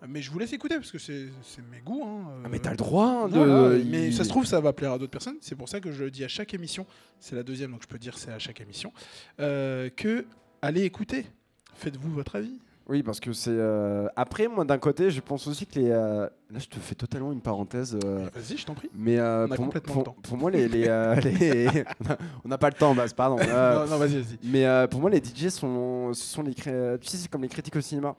Speaker 2: Mais je vous laisse écouter parce que c'est mes goûts. hein,
Speaker 1: Ah, mais
Speaker 2: euh,
Speaker 1: t'as le droit hein, de.
Speaker 2: Voilà,
Speaker 1: il-
Speaker 2: mais ça se trouve, ça va plaire à d'autres personnes. C'est pour ça que je le dis à chaque émission. C'est la deuxième, donc je peux dire c'est à chaque émission. euh, que allez écouter. Faites-vous votre avis.
Speaker 1: Oui, parce que c'est. euh, Après, moi, d'un côté, je pense aussi que les. euh, Là, je te fais totalement une parenthèse. euh,
Speaker 2: Vas-y, je t'en prie.
Speaker 1: Mais euh,
Speaker 2: On a
Speaker 1: pour,
Speaker 2: complètement
Speaker 1: pour-
Speaker 2: le temps.
Speaker 1: pour moi, les. les, euh, les- on n'a pas le temps, c'est pardon. Euh,
Speaker 2: non, non, vas-y, vas-y.
Speaker 1: Mais euh, pour moi, les DJ sont, ce sont les cré- tu sais, c'est comme les critiques au cinéma.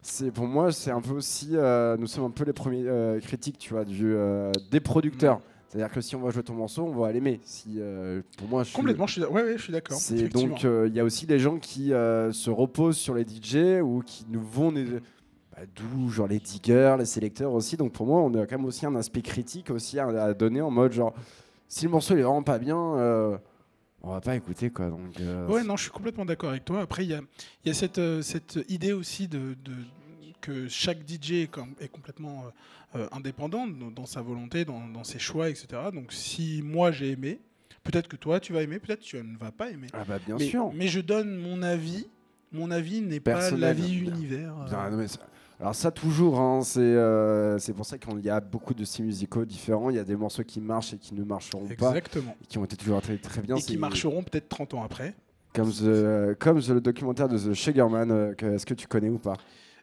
Speaker 1: C'est pour moi, c'est un peu aussi, euh, nous sommes un peu les premiers euh, critiques, tu vois, du, euh, des producteurs. C'est-à-dire que si on va jouer ton morceau, on va l'aimer. Si, euh, pour moi, je suis-
Speaker 2: Complètement, je suis, ouais, ouais, je suis d'accord.
Speaker 1: Donc euh, il y a aussi des gens qui euh, se reposent sur les DJ ou qui nous vont des- bah, d'où genre les diggers, les sélecteurs aussi. Donc pour moi, on a quand même aussi un aspect critique aussi à, à donner en mode genre si le morceau il est vraiment pas bien, euh, on va pas écouter quoi. Donc euh,
Speaker 2: Ouais, non, je suis complètement d'accord avec toi. Après, il y a, y a cette, euh, cette idée aussi de, de- que chaque DJ est, com- est complètement euh, euh, indépendant dans, dans sa volonté, dans, dans ses choix, etc. Donc, si moi j'ai aimé, peut-être que toi tu vas aimer, peut-être que tu ne vas pas aimer.
Speaker 1: ah bah bien
Speaker 2: mais,
Speaker 1: sûr.
Speaker 2: mais je donne mon avis. Mon avis n'est pas l'avis univers. euh,
Speaker 1: Bien, non, mais ça- alors ça toujours, hein, c'est euh, pour ça qu'il y a beaucoup de styles musicaux différents. Il y a des morceaux qui marchent et qui ne marcheront pas,
Speaker 2: Exactement.
Speaker 1: et qui ont été toujours très, très bien.
Speaker 2: Et qui marcheront peut-être 30 ans après.
Speaker 1: Comme, the- comme the- le documentaire de The Sugarman, euh, est-ce que tu connais ou pas?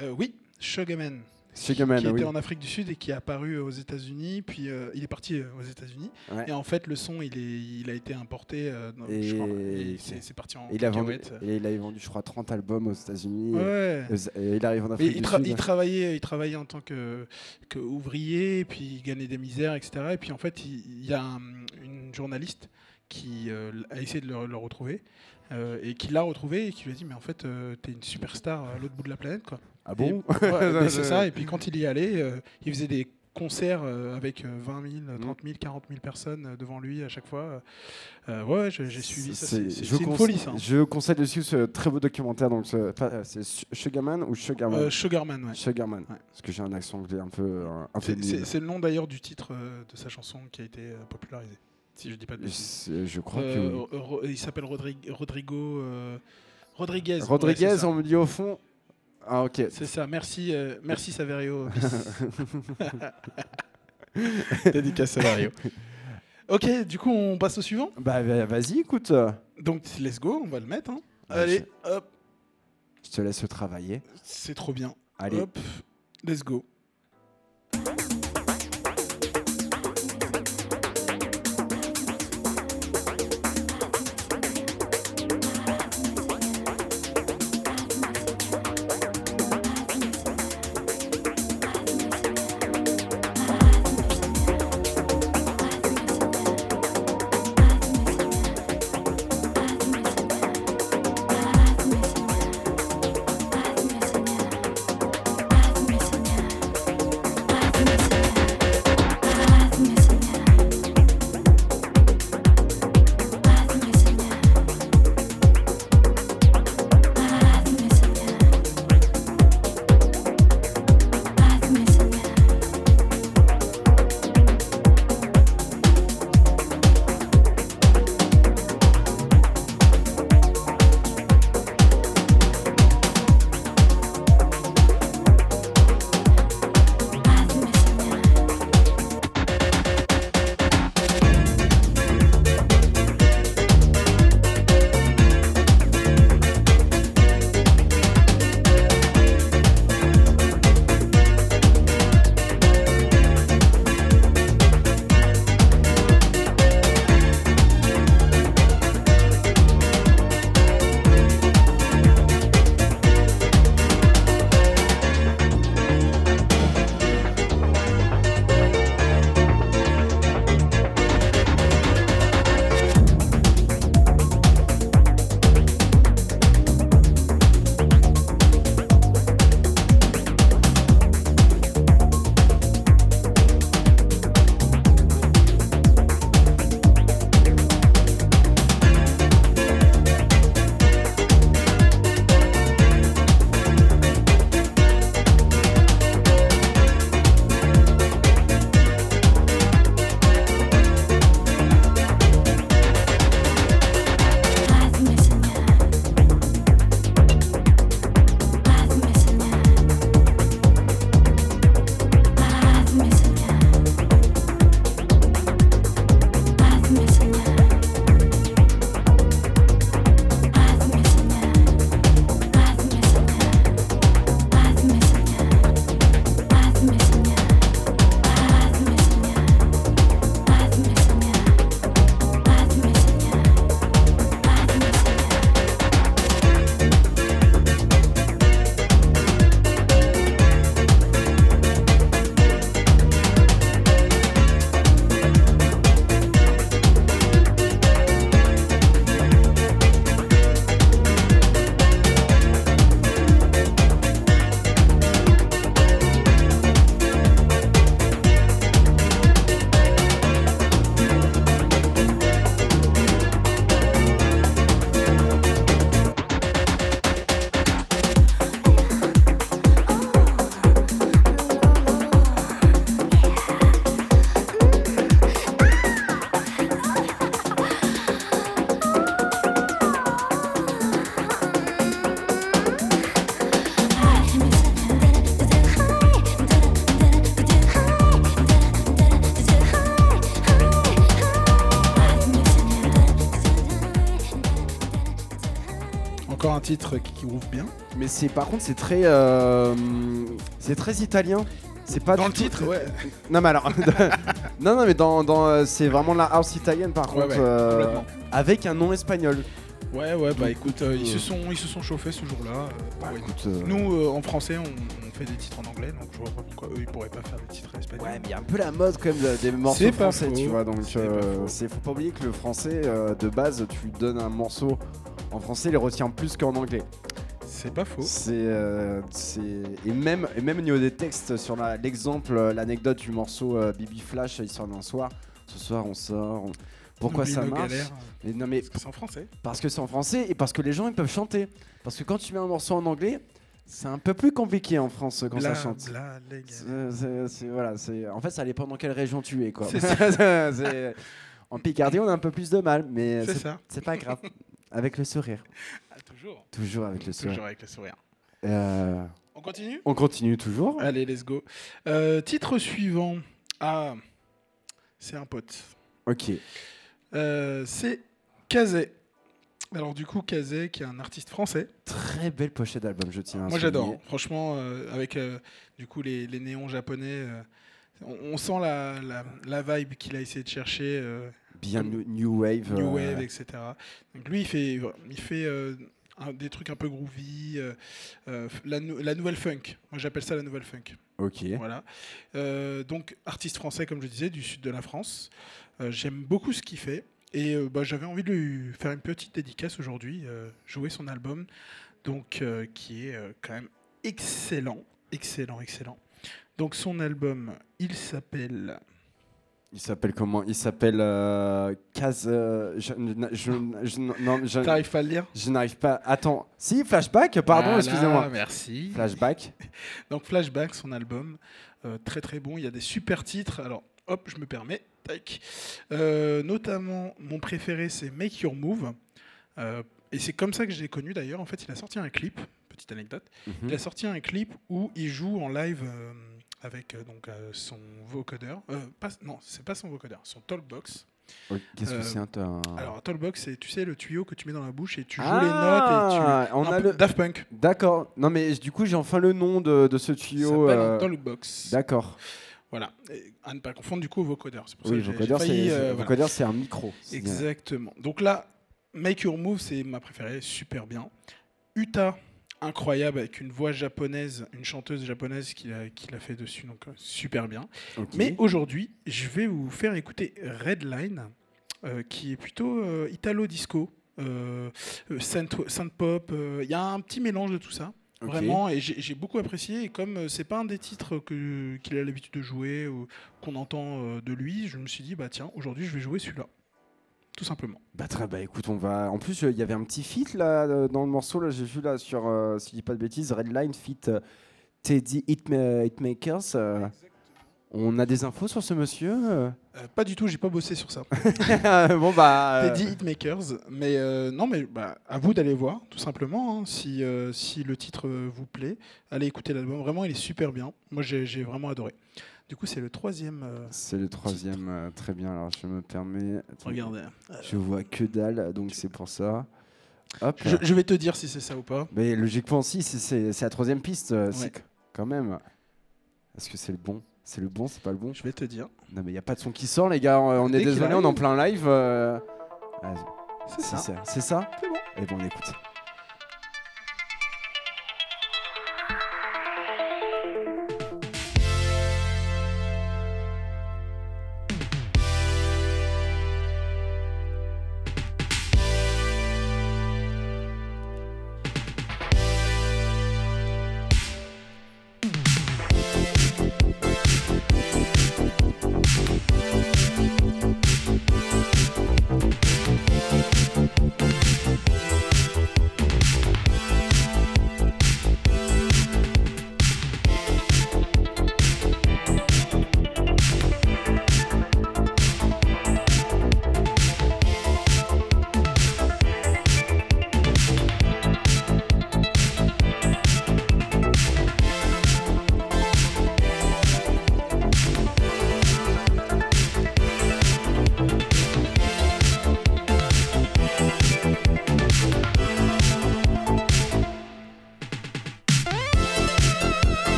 Speaker 2: Euh, oui, Sugarman.
Speaker 1: Sugarman,
Speaker 2: qui
Speaker 1: oui.
Speaker 2: était en Afrique du Sud et qui est apparu aux États-Unis, puis euh, il est parti euh, aux États-Unis.
Speaker 1: Ouais.
Speaker 2: Et en fait, le son, il, est, il a été importé. euh, dans-
Speaker 1: Et-
Speaker 2: c'est parti en
Speaker 1: il, a vendu, et il avait vendu, je crois, 30 albums aux États-Unis.
Speaker 2: Ouais.
Speaker 1: Et, et il arrive en Afrique du Sud.
Speaker 2: il travaillait, il travaillait en tant que, que ouvrier, puis il gagnait des misères, etc. Et puis en fait, il, il y a un- une journaliste qui euh, a essayé de le, le retrouver euh, et qui l'a retrouvé et qui lui a dit mais en fait euh, t'es une superstar à l'autre bout de la planète quoi.
Speaker 1: Ah bon
Speaker 2: ouais, c'est ça. Et puis quand il y allait, euh, il faisait des concerts euh, avec euh, 20 000,
Speaker 1: Mm.
Speaker 2: 30 000, 40 000 personnes euh, devant lui à chaque fois. Euh, ouais, j'ai suivi ça.
Speaker 1: C'est-
Speaker 2: une folie ça. hein.
Speaker 1: Je conseille aussi ce très beau documentaire. Donc, c'est Su- Sugarman ou Sugarman
Speaker 2: Euh, Sugarman, ouais.
Speaker 1: Sugarman.
Speaker 2: Ouais.
Speaker 1: Parce que j'ai un accent anglais un peu, un peu
Speaker 2: C'est- le nom d'ailleurs du titre de sa chanson qui a été euh, popularisé. Si je dis pas de bêtises.
Speaker 1: Je crois que
Speaker 2: il s'appelle Rodri- Rodrigo Rodriguez. ouais,
Speaker 1: Rodriguez, on me dit au fond. Ah, ok.
Speaker 2: C'est ça. Merci, euh, merci Saverio. Dédicace Saverio. Ok, du coup on passe au suivant?
Speaker 1: Bah, va- vas-y, écoute.
Speaker 2: Donc let's go, on va le mettre. hein.
Speaker 1: Ah,
Speaker 2: Allez, hop,
Speaker 1: Je te laisse travailler.
Speaker 2: c'est trop bien.
Speaker 1: Allez.
Speaker 2: Hop, let's go. Titre qui, qui ouvre bien.
Speaker 1: Mais c'est par contre c'est très euh, c'est très italien. C'est pas
Speaker 2: Dans le titre, ouais.
Speaker 1: Non mais alors non non mais dans, dans euh, c'est vraiment la house italienne par
Speaker 2: Ouais,
Speaker 1: contre
Speaker 2: ouais,
Speaker 1: euh, avec un nom espagnol.
Speaker 2: Ouais, ouais, bah écoute, euh, ils, se sont, ils se sont chauffés ce jour-là.
Speaker 1: Bah,
Speaker 2: ouais.
Speaker 1: écoute,
Speaker 2: Nous, en français, on, on fait des titres en anglais, donc je vois pas pourquoi eux, ils pourraient pas faire des titres en espagnol.
Speaker 1: Ouais, mais il y a un peu la mode quand même de- des morceaux français,
Speaker 2: faux.
Speaker 1: tu vois. Donc,
Speaker 2: C'est
Speaker 1: euh,
Speaker 2: pas
Speaker 1: faut pas oublier que le français, euh, de base, tu donnes un morceau en français, il les retient plus qu'en anglais.
Speaker 2: C'est pas faux.
Speaker 1: C'est, euh, et même et même au niveau des textes sur l'exemple, euh, l'anecdote du morceau euh, Bibi Flash, histoire d'un soir. Ce soir, on sort. on- Pourquoi
Speaker 2: Oublie
Speaker 1: ça marche Mais non, mais
Speaker 2: Parce que c'est en français.
Speaker 1: parce que c'est en français et parce que les gens ils peuvent chanter. Parce que quand tu mets un morceau en anglais, c'est un peu plus compliqué en France quand
Speaker 2: Bla,
Speaker 1: ça chante.
Speaker 2: bla,
Speaker 1: voilà, en fait ça dépend dans quelle région tu es quoi. En Picardie, on a un peu plus de mal, mais
Speaker 2: c'est
Speaker 1: pas grave. Avec le sourire,
Speaker 2: Ah, toujours.
Speaker 1: toujours avec le sourire.
Speaker 2: Toujours avec le sourire.
Speaker 1: Euh,
Speaker 2: On continue?
Speaker 1: on continue toujours.
Speaker 2: Allez, let's go. Euh, titre suivant. Ah, c'est un pote.
Speaker 1: Ok.
Speaker 2: Euh, c'est Kazé. Alors du coup, Kazé, qui est un artiste français.
Speaker 1: Très belle pochette d'album, je tiens à
Speaker 2: Moi j'adore. Franchement, euh, avec euh, du coup les, les néons japonais, on, on sent la, la, la vibe qu'il a essayé de chercher,
Speaker 1: Bien new, new wave.
Speaker 2: new
Speaker 1: euh,
Speaker 2: wave, etc. Donc lui, il fait, il fait euh, un- des trucs un peu groovy, euh, la, nou- la nouvelle funk. Moi j'appelle ça la nouvelle funk.
Speaker 1: Ok.
Speaker 2: Voilà. Donc artiste français, comme je disais, du sud de la France. J'aime beaucoup ce qu'il fait. Et euh, bah, j'avais envie de lui faire une petite dédicace aujourd'hui, euh, jouer son album, donc euh, qui est quand même excellent, excellent, excellent. Donc son album, il s'appelle.
Speaker 1: Il s'appelle comment? Il s'appelle euh, Kaz. euh, je, je- je- non, je,
Speaker 2: T'arrives pas à le lire
Speaker 1: je n'arrive pas. Attends. Si, flashback. Pardon,
Speaker 2: Voilà,
Speaker 1: excusez-moi.
Speaker 2: Merci.
Speaker 1: Flashback.
Speaker 2: Donc Flashback, son album, euh, très très bon. Il y a des super titres. Alors hop, je me permets. Tac. Euh, notamment, mon préféré, c'est Make Your Move. Et c'est comme ça que je l'ai connu d'ailleurs. En fait, il a sorti un clip. Petite anecdote.
Speaker 1: Mhm.
Speaker 2: Il a sorti un clip où il joue en live avec euh, donc euh, son vocodeur. Euh, pas, non, c'est pas son vocodeur, son talkbox.
Speaker 1: Qu'est-ce que c'est un. un-
Speaker 2: Alors un talkbox, c'est tu sais le tuyau que tu mets dans la bouche et tu joues
Speaker 1: Ah,
Speaker 2: les notes et tu.
Speaker 1: on
Speaker 2: un
Speaker 1: a le.
Speaker 2: Daft Punk.
Speaker 1: D'accord. Non, mais du coup, j'ai enfin le nom de, de ce
Speaker 2: Ça
Speaker 1: tuyau.
Speaker 2: s'appelle un talkbox.
Speaker 1: D'accord.
Speaker 2: Voilà. Et à ne pas confondre du coup au vocodeur. C'est pour
Speaker 1: Oui,
Speaker 2: ça que
Speaker 1: vocodeur, c'est
Speaker 2: euh, voilà.
Speaker 1: un micro.
Speaker 2: Exactement. Donc là, Make Your Move, c'est ma préférée, super bien. Uta, incroyable, avec une voix japonaise, une chanteuse japonaise qui l'a qui l'a fait dessus, donc euh, super bien. Mais aujourd'hui, je vais vous faire écouter Redline, euh, qui est plutôt euh, italo-disco, euh, euh, synth- synth-pop. euh, Il y a un petit mélange de tout ça. Vraiment, et j'ai j'ai beaucoup apprécié. Et comme euh, c'est pas un des titres que- qu'il a l'habitude de jouer ou qu'on entend euh, de lui, je me suis dit, bah tiens, aujourd'hui je vais jouer celui-là. Tout simplement.
Speaker 1: Bah, très, bah écoute, on va. En plus, il y avait un petit feat là euh, dans le morceau. Là, j'ai vu là sur, euh, si je dis pas de bêtises, Redline feat euh, Teddy Hitma- Hitmakers. euh. on a des infos sur ce monsieur euh
Speaker 2: Euh, pas du tout, j'ai pas bossé sur ça.
Speaker 1: Bon bah. euh,
Speaker 2: Teddy Hitmakers, mais euh, non, mais bah, à vous d'aller voir, tout simplement. hein, si, euh, si le titre euh, vous plaît, allez écouter l'album. Vraiment, il est super bien. Moi, j'ai j'ai vraiment adoré. Du coup, c'est le troisième. euh,
Speaker 1: C'est le troisième, euh, très bien. Alors je me permets. Attends,
Speaker 2: regardez.
Speaker 1: Je vois que dalle, donc c'est pour ça. Hop.
Speaker 2: Je, je vais te dire si c'est ça ou pas.
Speaker 1: Mais logiquement, si, c'est- la troisième piste, euh,
Speaker 2: Ouais.
Speaker 1: c'est quand même. Est-ce que c'est le bon? C'est le bon, c'est pas le bon?
Speaker 2: Je vais te dire.
Speaker 1: Non, mais il n'y a pas de son qui sort, les gars. On est désolé, on est en plein live. euh. Ah,
Speaker 2: C'est ça.
Speaker 1: ça. C'est ça?
Speaker 2: C'est bon.
Speaker 1: Et bon, on écoute.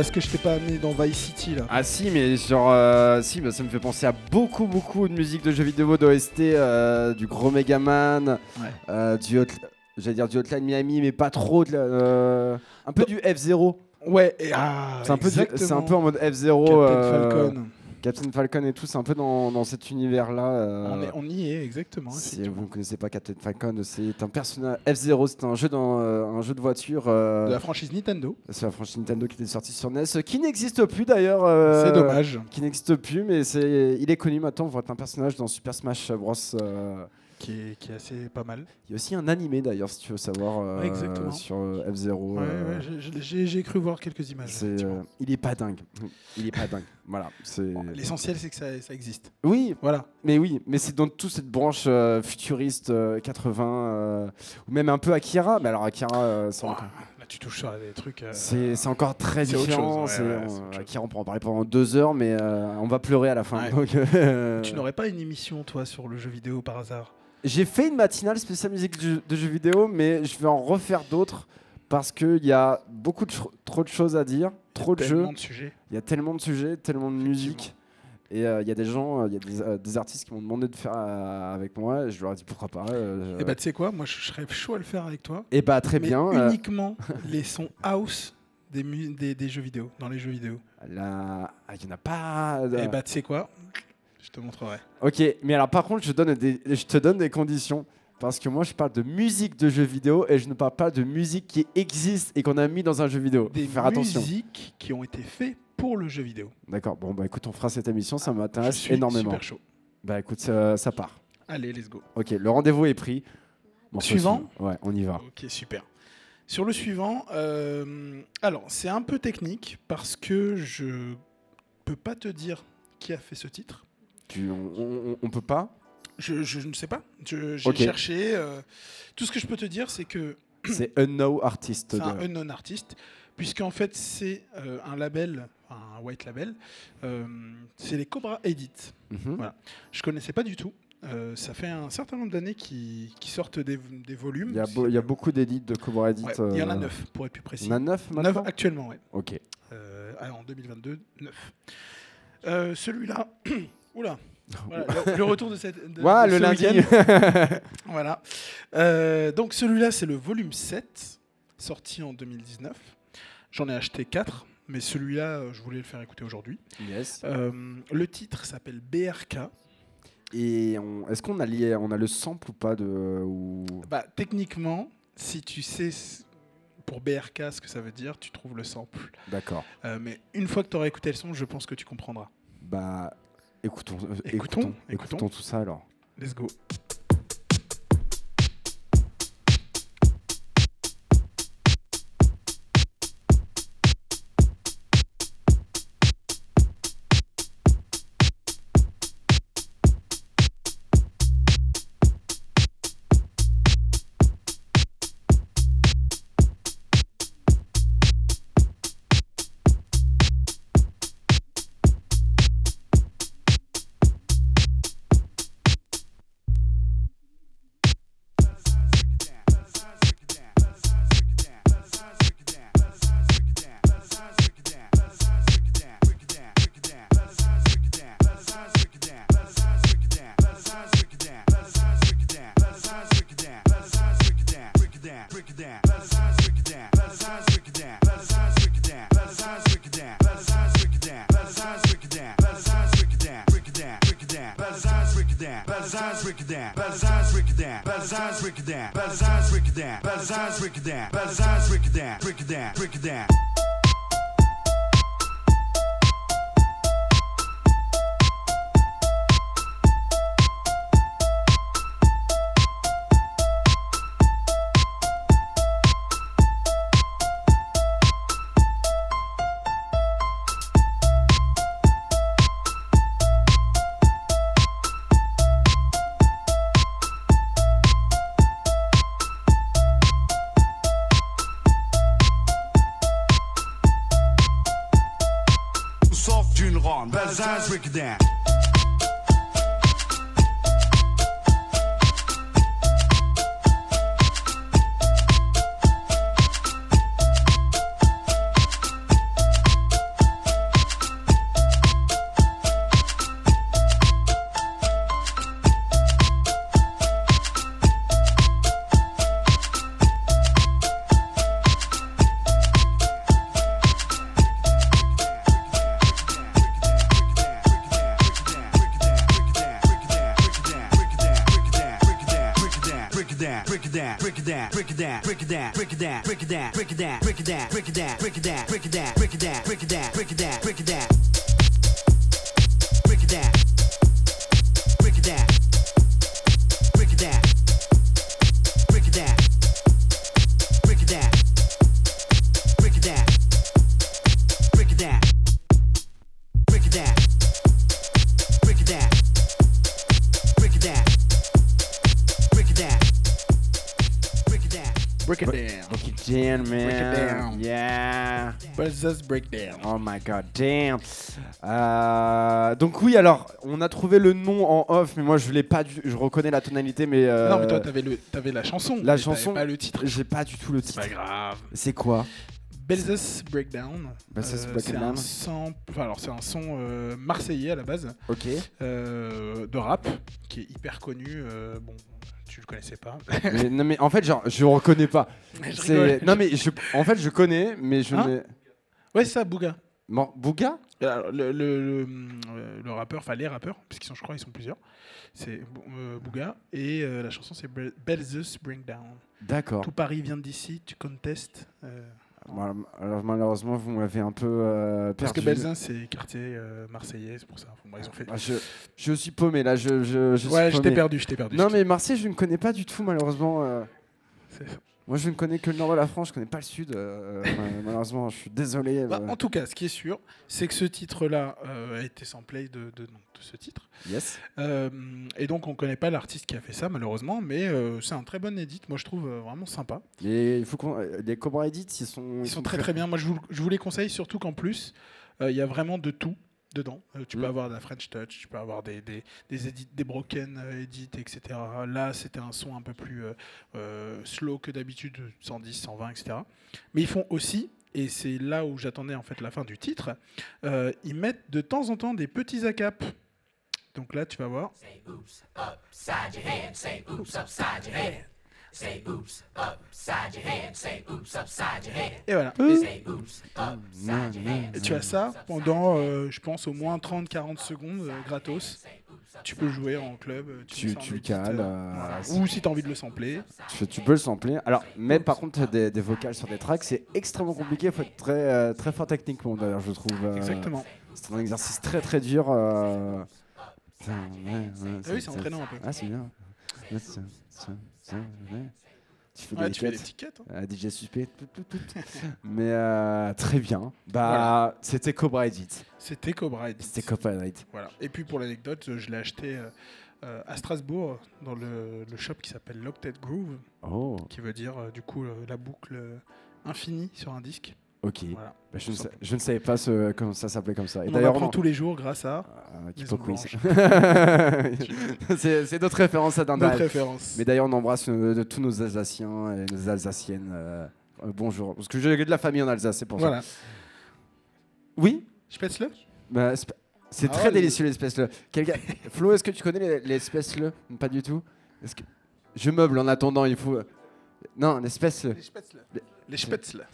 Speaker 2: Est-ce que je t'ai pas amené dans Vice City là
Speaker 1: Ah si, mais genre, euh, si, bah, ça me fait penser à beaucoup, beaucoup de musique de jeux vidéo, d'OST, euh, du gros Megaman,
Speaker 2: Ouais.
Speaker 1: euh, du Hot, j'allais dire du Hotline Miami, mais pas trop, de la- euh, un peu du F0.
Speaker 2: Ouais, et ah,
Speaker 1: C'est un, peu c'est un peu en mode F0.
Speaker 2: Captain
Speaker 1: euh,
Speaker 2: Falcon.
Speaker 1: Captain Falcon et tout, c'est un peu dans, dans cet univers-là. euh,
Speaker 2: On, est- on y est, exactement.
Speaker 1: Si vous ne connaissez pas Captain Falcon, c'est un personnage F0, c'est un jeu dans euh, un jeu de voiture. euh,
Speaker 2: De la franchise Nintendo.
Speaker 1: c'est la franchise Nintendo qui était sortie sur NES, qui n'existe plus d'ailleurs.
Speaker 2: C'est dommage.
Speaker 1: Qui n'existe plus, mais c'est, il est connu maintenant pour être un personnage dans Super Smash Bros.
Speaker 2: Qui est, qui est assez pas mal.
Speaker 1: Il y a aussi un animé d'ailleurs, si tu veux savoir, euh,
Speaker 2: exactement.
Speaker 1: sur euh, F0.
Speaker 2: Ouais,
Speaker 1: euh,
Speaker 2: ouais, j'ai- cru voir quelques images.
Speaker 1: euh, il est pas dingue. Il est pas dingue. Voilà.
Speaker 2: L'essentiel, c'est que ça, ça existe.
Speaker 1: Oui,
Speaker 2: Voilà.
Speaker 1: mais oui, mais c'est dans toute cette branche futuriste euh, 80 euh, ou même un peu Akira. Mais alors Akira, c'est,
Speaker 2: Ouah, là, tu touches sur des trucs.
Speaker 1: c'est, encore très différent.
Speaker 2: chose, ouais.
Speaker 1: Akira, on peut en parler pendant deux heures, mais on va pleurer à la fin. Donc,
Speaker 2: Tu n'aurais pas une émission, toi, sur le jeu vidéo par hasard?
Speaker 1: J'ai fait une matinale spéciale musique de jeux, de jeux vidéo, mais je vais en refaire d'autres parce qu'il y a beaucoup de cho- trop de choses à dire, trop de jeux,
Speaker 2: Tellement de sujets.
Speaker 1: il y a tellement de sujets, tellement de musique. Et euh, il y a des gens, euh, il y a des, euh, des artistes qui m'ont demandé de faire euh, avec moi. Et je leur ai dit pourquoi pas. euh,
Speaker 2: Et bah, tu sais quoi Moi, je serais chaud à le faire avec toi.
Speaker 1: et bah très
Speaker 2: mais
Speaker 1: bien. euh,
Speaker 2: Uniquement les sons house des, mu- des, des jeux vidéo, dans les jeux vidéo.
Speaker 1: là, ah, il y en a pas. euh,
Speaker 2: Et bah, tu sais quoi Je te montrerai.
Speaker 1: Ok, mais alors par contre, je, donne des, je te donne des conditions. Parce que moi, je parle de musique de jeux vidéo et je ne parle pas de musique qui existe et qu'on a mis dans un jeu vidéo.
Speaker 2: Des
Speaker 1: Faut faire attention.
Speaker 2: musiques qui ont été faites pour le jeu vidéo.
Speaker 1: D'accord, bon, bah écoute, on fera cette émission, ça
Speaker 2: Je
Speaker 1: m'intéresse énormément.
Speaker 2: super chaud.
Speaker 1: Bah écoute, ça, ça part.
Speaker 2: Allez, let's go.
Speaker 1: Ok, le rendez-vous est pris.
Speaker 2: Suivant.
Speaker 1: Ouais, on y va.
Speaker 2: Ok, super. Sur le suivant, euh, alors c'est un peu technique parce que je peux pas te dire qui a fait ce titre.
Speaker 1: Tu, on, on- on peut pas
Speaker 2: Je, je ne sais pas. Je- J'ai
Speaker 1: Ok.
Speaker 2: cherché. euh, tout ce que je peux te dire, c'est que
Speaker 1: C'est Unknown Artist.
Speaker 2: c'est un
Speaker 1: de-
Speaker 2: unknown artiste, puisqu'en fait c'est euh, un label, un white label. euh, c'est les Cobra Edit.
Speaker 1: Mhm.
Speaker 2: Voilà. Je connaissais pas du tout. Ça fait un certain nombre d'années qu'ils sortent des, des volumes.
Speaker 1: Il y, a beau- il y a beaucoup d'édits de Cobra Edit.
Speaker 2: Ouais, il y en a neuf, pour être plus précis.
Speaker 1: Il y en a neuf
Speaker 2: Neuf
Speaker 1: maintenant
Speaker 2: actuellement, ouais.
Speaker 1: Ok.
Speaker 2: En 2022, 9. Euh, Celui-là, oula, voilà, le, le retour de cette. de-
Speaker 1: le lundi.
Speaker 2: Voilà. Euh, donc celui-là, c'est le volume 7, sorti en 2019. J'en ai acheté 4, mais celui-là, euh, je voulais le faire écouter aujourd'hui.
Speaker 1: yes.
Speaker 2: Euh, le titre s'appelle BRK.
Speaker 1: Et est-ce qu'on a, lié, on a le sample ou pas de. Ou...
Speaker 2: Bah, techniquement, si tu sais pour BRK ce que ça veut dire, tu trouves le sample.
Speaker 1: D'accord.
Speaker 2: Euh, mais une fois que tu auras écouté le son, je pense que tu comprendras.
Speaker 1: Bah, écoutons, euh,
Speaker 2: Écoutons,
Speaker 1: écoutons,
Speaker 2: écoutons.
Speaker 1: écoutons tout ça alors.
Speaker 2: Let's go.
Speaker 4: it down. Break it down, break it down. Break it down. Break it down,
Speaker 1: man.
Speaker 2: Break it down.
Speaker 1: Yeah.
Speaker 2: Brothers Breakdown.
Speaker 1: Oh my god, damn. Euh, donc oui, alors on a trouvé le nom en off, mais moi je l'ai pas, du... je reconnais la tonalité, mais, euh,
Speaker 2: Non, mais toi, t'avais, le, t'avais la chanson.
Speaker 1: la chanson,
Speaker 2: pas le titre.
Speaker 1: j'ai pas du tout le
Speaker 2: C'est
Speaker 1: titre.
Speaker 2: pas grave.
Speaker 1: C'est quoi?
Speaker 2: Belzes Breakdown.
Speaker 1: Belzes
Speaker 2: Euh,
Speaker 1: Breakdown.
Speaker 2: C'est un, enfin, alors, c'est un son euh, marseillais à la base,
Speaker 1: Ok.
Speaker 2: euh, de rap, qui est hyper connu. bon, tu le connaissais pas.
Speaker 1: mais, non mais en fait, genre, je reconnais pas.
Speaker 2: Je
Speaker 1: C'est-
Speaker 2: rigole.
Speaker 1: Non mais je... en fait, je connais, mais je
Speaker 2: Hein
Speaker 1: n'ai.
Speaker 2: Ouais, c'est ça, Bouga.
Speaker 1: Bon, Bouga
Speaker 2: Alors, le, le, le, euh, le rappeur, enfin les rappeurs, puisqu'ils sont, je crois, ils sont plusieurs. C'est euh, Bouga et euh, la chanson c'est Bel- Belzeus Bring Down.
Speaker 1: D'accord.
Speaker 2: Tout Paris vient d'ici, tu contestes. euh,
Speaker 1: Voilà, alors malheureusement, vous m'avez un peu euh,
Speaker 2: parce que
Speaker 1: perdu.
Speaker 2: Belzun c'est quartier euh, marseillais, c'est pour ça. Bon, ils ont fait.
Speaker 1: Ah, je, je suis paumé là, je, je, je
Speaker 2: ouais,
Speaker 1: suis
Speaker 2: je t'ai perdu, je t'ai perdu.
Speaker 1: Non mais Marseille, je ne connais pas du tout malheureusement. Moi, je ne connais que le nord de la France, je connais pas le sud. euh, euh, malheureusement, je suis désolé.
Speaker 2: Bah,
Speaker 1: euh.
Speaker 2: en tout cas, ce qui est sûr, c'est que ce titre-là euh, a été samplé de, de, ce titre.
Speaker 1: Yes.
Speaker 2: Euh, et donc, on connaît pas l'artiste qui a fait ça, malheureusement, mais c'est un très bon edit. Moi, je trouve vraiment sympa.
Speaker 1: Et il faut les Cobra Edit, ils sont,
Speaker 2: Ils sont très très bien. Moi, je vous, je vous les conseille, surtout qu'en plus, il y a vraiment de tout dedans. Euh, tu
Speaker 1: Mm.
Speaker 2: peux avoir de la French Touch, tu peux avoir des, des, des, edits, des broken euh, edits, etc. Là, c'était un son un peu plus euh, slow que d'habitude, 110, 120, etc. Mais ils font aussi, et c'est là où j'attendais en fait la fin du titre, euh, ils mettent de temps en temps des petits acapes. Donc là, tu vas voir.
Speaker 5: Say oops upside your head. Say oops upside your head. Say oops upside your head. Say oops upside your head.
Speaker 2: Et voilà. Et-
Speaker 5: Say oops upside your head.
Speaker 2: Et tu as ça pendant, euh, je pense, au moins 30-40 secondes euh, gratos. Tu peux jouer en club. euh,
Speaker 1: Tu- tu le
Speaker 2: edit,
Speaker 1: cales,
Speaker 2: euh, voilà. Ou si tu as envie de le sampler.
Speaker 1: Tu, tu peux le sampler. Alors, mais par contre, des, des vocales sur des tracks, c'est extrêmement compliqué. Il faut être très, très fort techniquement, d'ailleurs, je trouve.
Speaker 2: Exactement.
Speaker 1: C'est un exercice très très dur. euh. Putain, ouais, ouais,
Speaker 2: Ah oui, c'est entraînant un peu.
Speaker 1: Ah, c'est bien. Ouais, c'est- c'est- c'est- ouais. Tu fais
Speaker 2: Ouais,
Speaker 1: des
Speaker 2: tu fais des
Speaker 1: cuts.
Speaker 2: petits cuts. hein.
Speaker 1: Euh, DJ suspect. Mais euh, très bien. Bah, c'était Cobra Edit.
Speaker 2: C'était Cobra Edit.
Speaker 1: C'était Cobra Edit.
Speaker 2: Voilà. Et puis pour l'anecdote, euh, je l'ai acheté euh, à Strasbourg dans le, le shop qui s'appelle Locked Groove,
Speaker 1: Oh,
Speaker 2: qui veut dire euh, du coup euh, la boucle infinie sur un disque.
Speaker 1: Ok.
Speaker 2: Voilà.
Speaker 1: Bah, je, ne
Speaker 2: Tout
Speaker 1: sa- je ne savais pas ce, comment ça s'appelait comme ça. Et
Speaker 2: On
Speaker 1: d'ailleurs,
Speaker 2: apprend
Speaker 1: on-
Speaker 2: tous les jours grâce à
Speaker 1: Kiko Quiz. C'est d'autres références à
Speaker 2: notre
Speaker 1: Dindal.
Speaker 2: référence.
Speaker 1: Mais d'ailleurs, on embrasse euh, de tous nos Alsaciens et nos Alsaciennes. euh, euh, bonjour. Parce que j'ai de la famille en Alsace, c'est pour
Speaker 2: Voilà.
Speaker 1: ça. Oui?
Speaker 2: Je pèse le
Speaker 1: bah, C'est
Speaker 2: Ah
Speaker 1: très
Speaker 2: ouais,
Speaker 1: délicieux l'espèce le. Flo, est-ce que tu connais les- l'espèce le Pas du tout. Est-ce que je meuble en attendant Il faut. Non, l'espèce le.
Speaker 2: Les spätzle.
Speaker 1: Les-
Speaker 2: Les spätzle.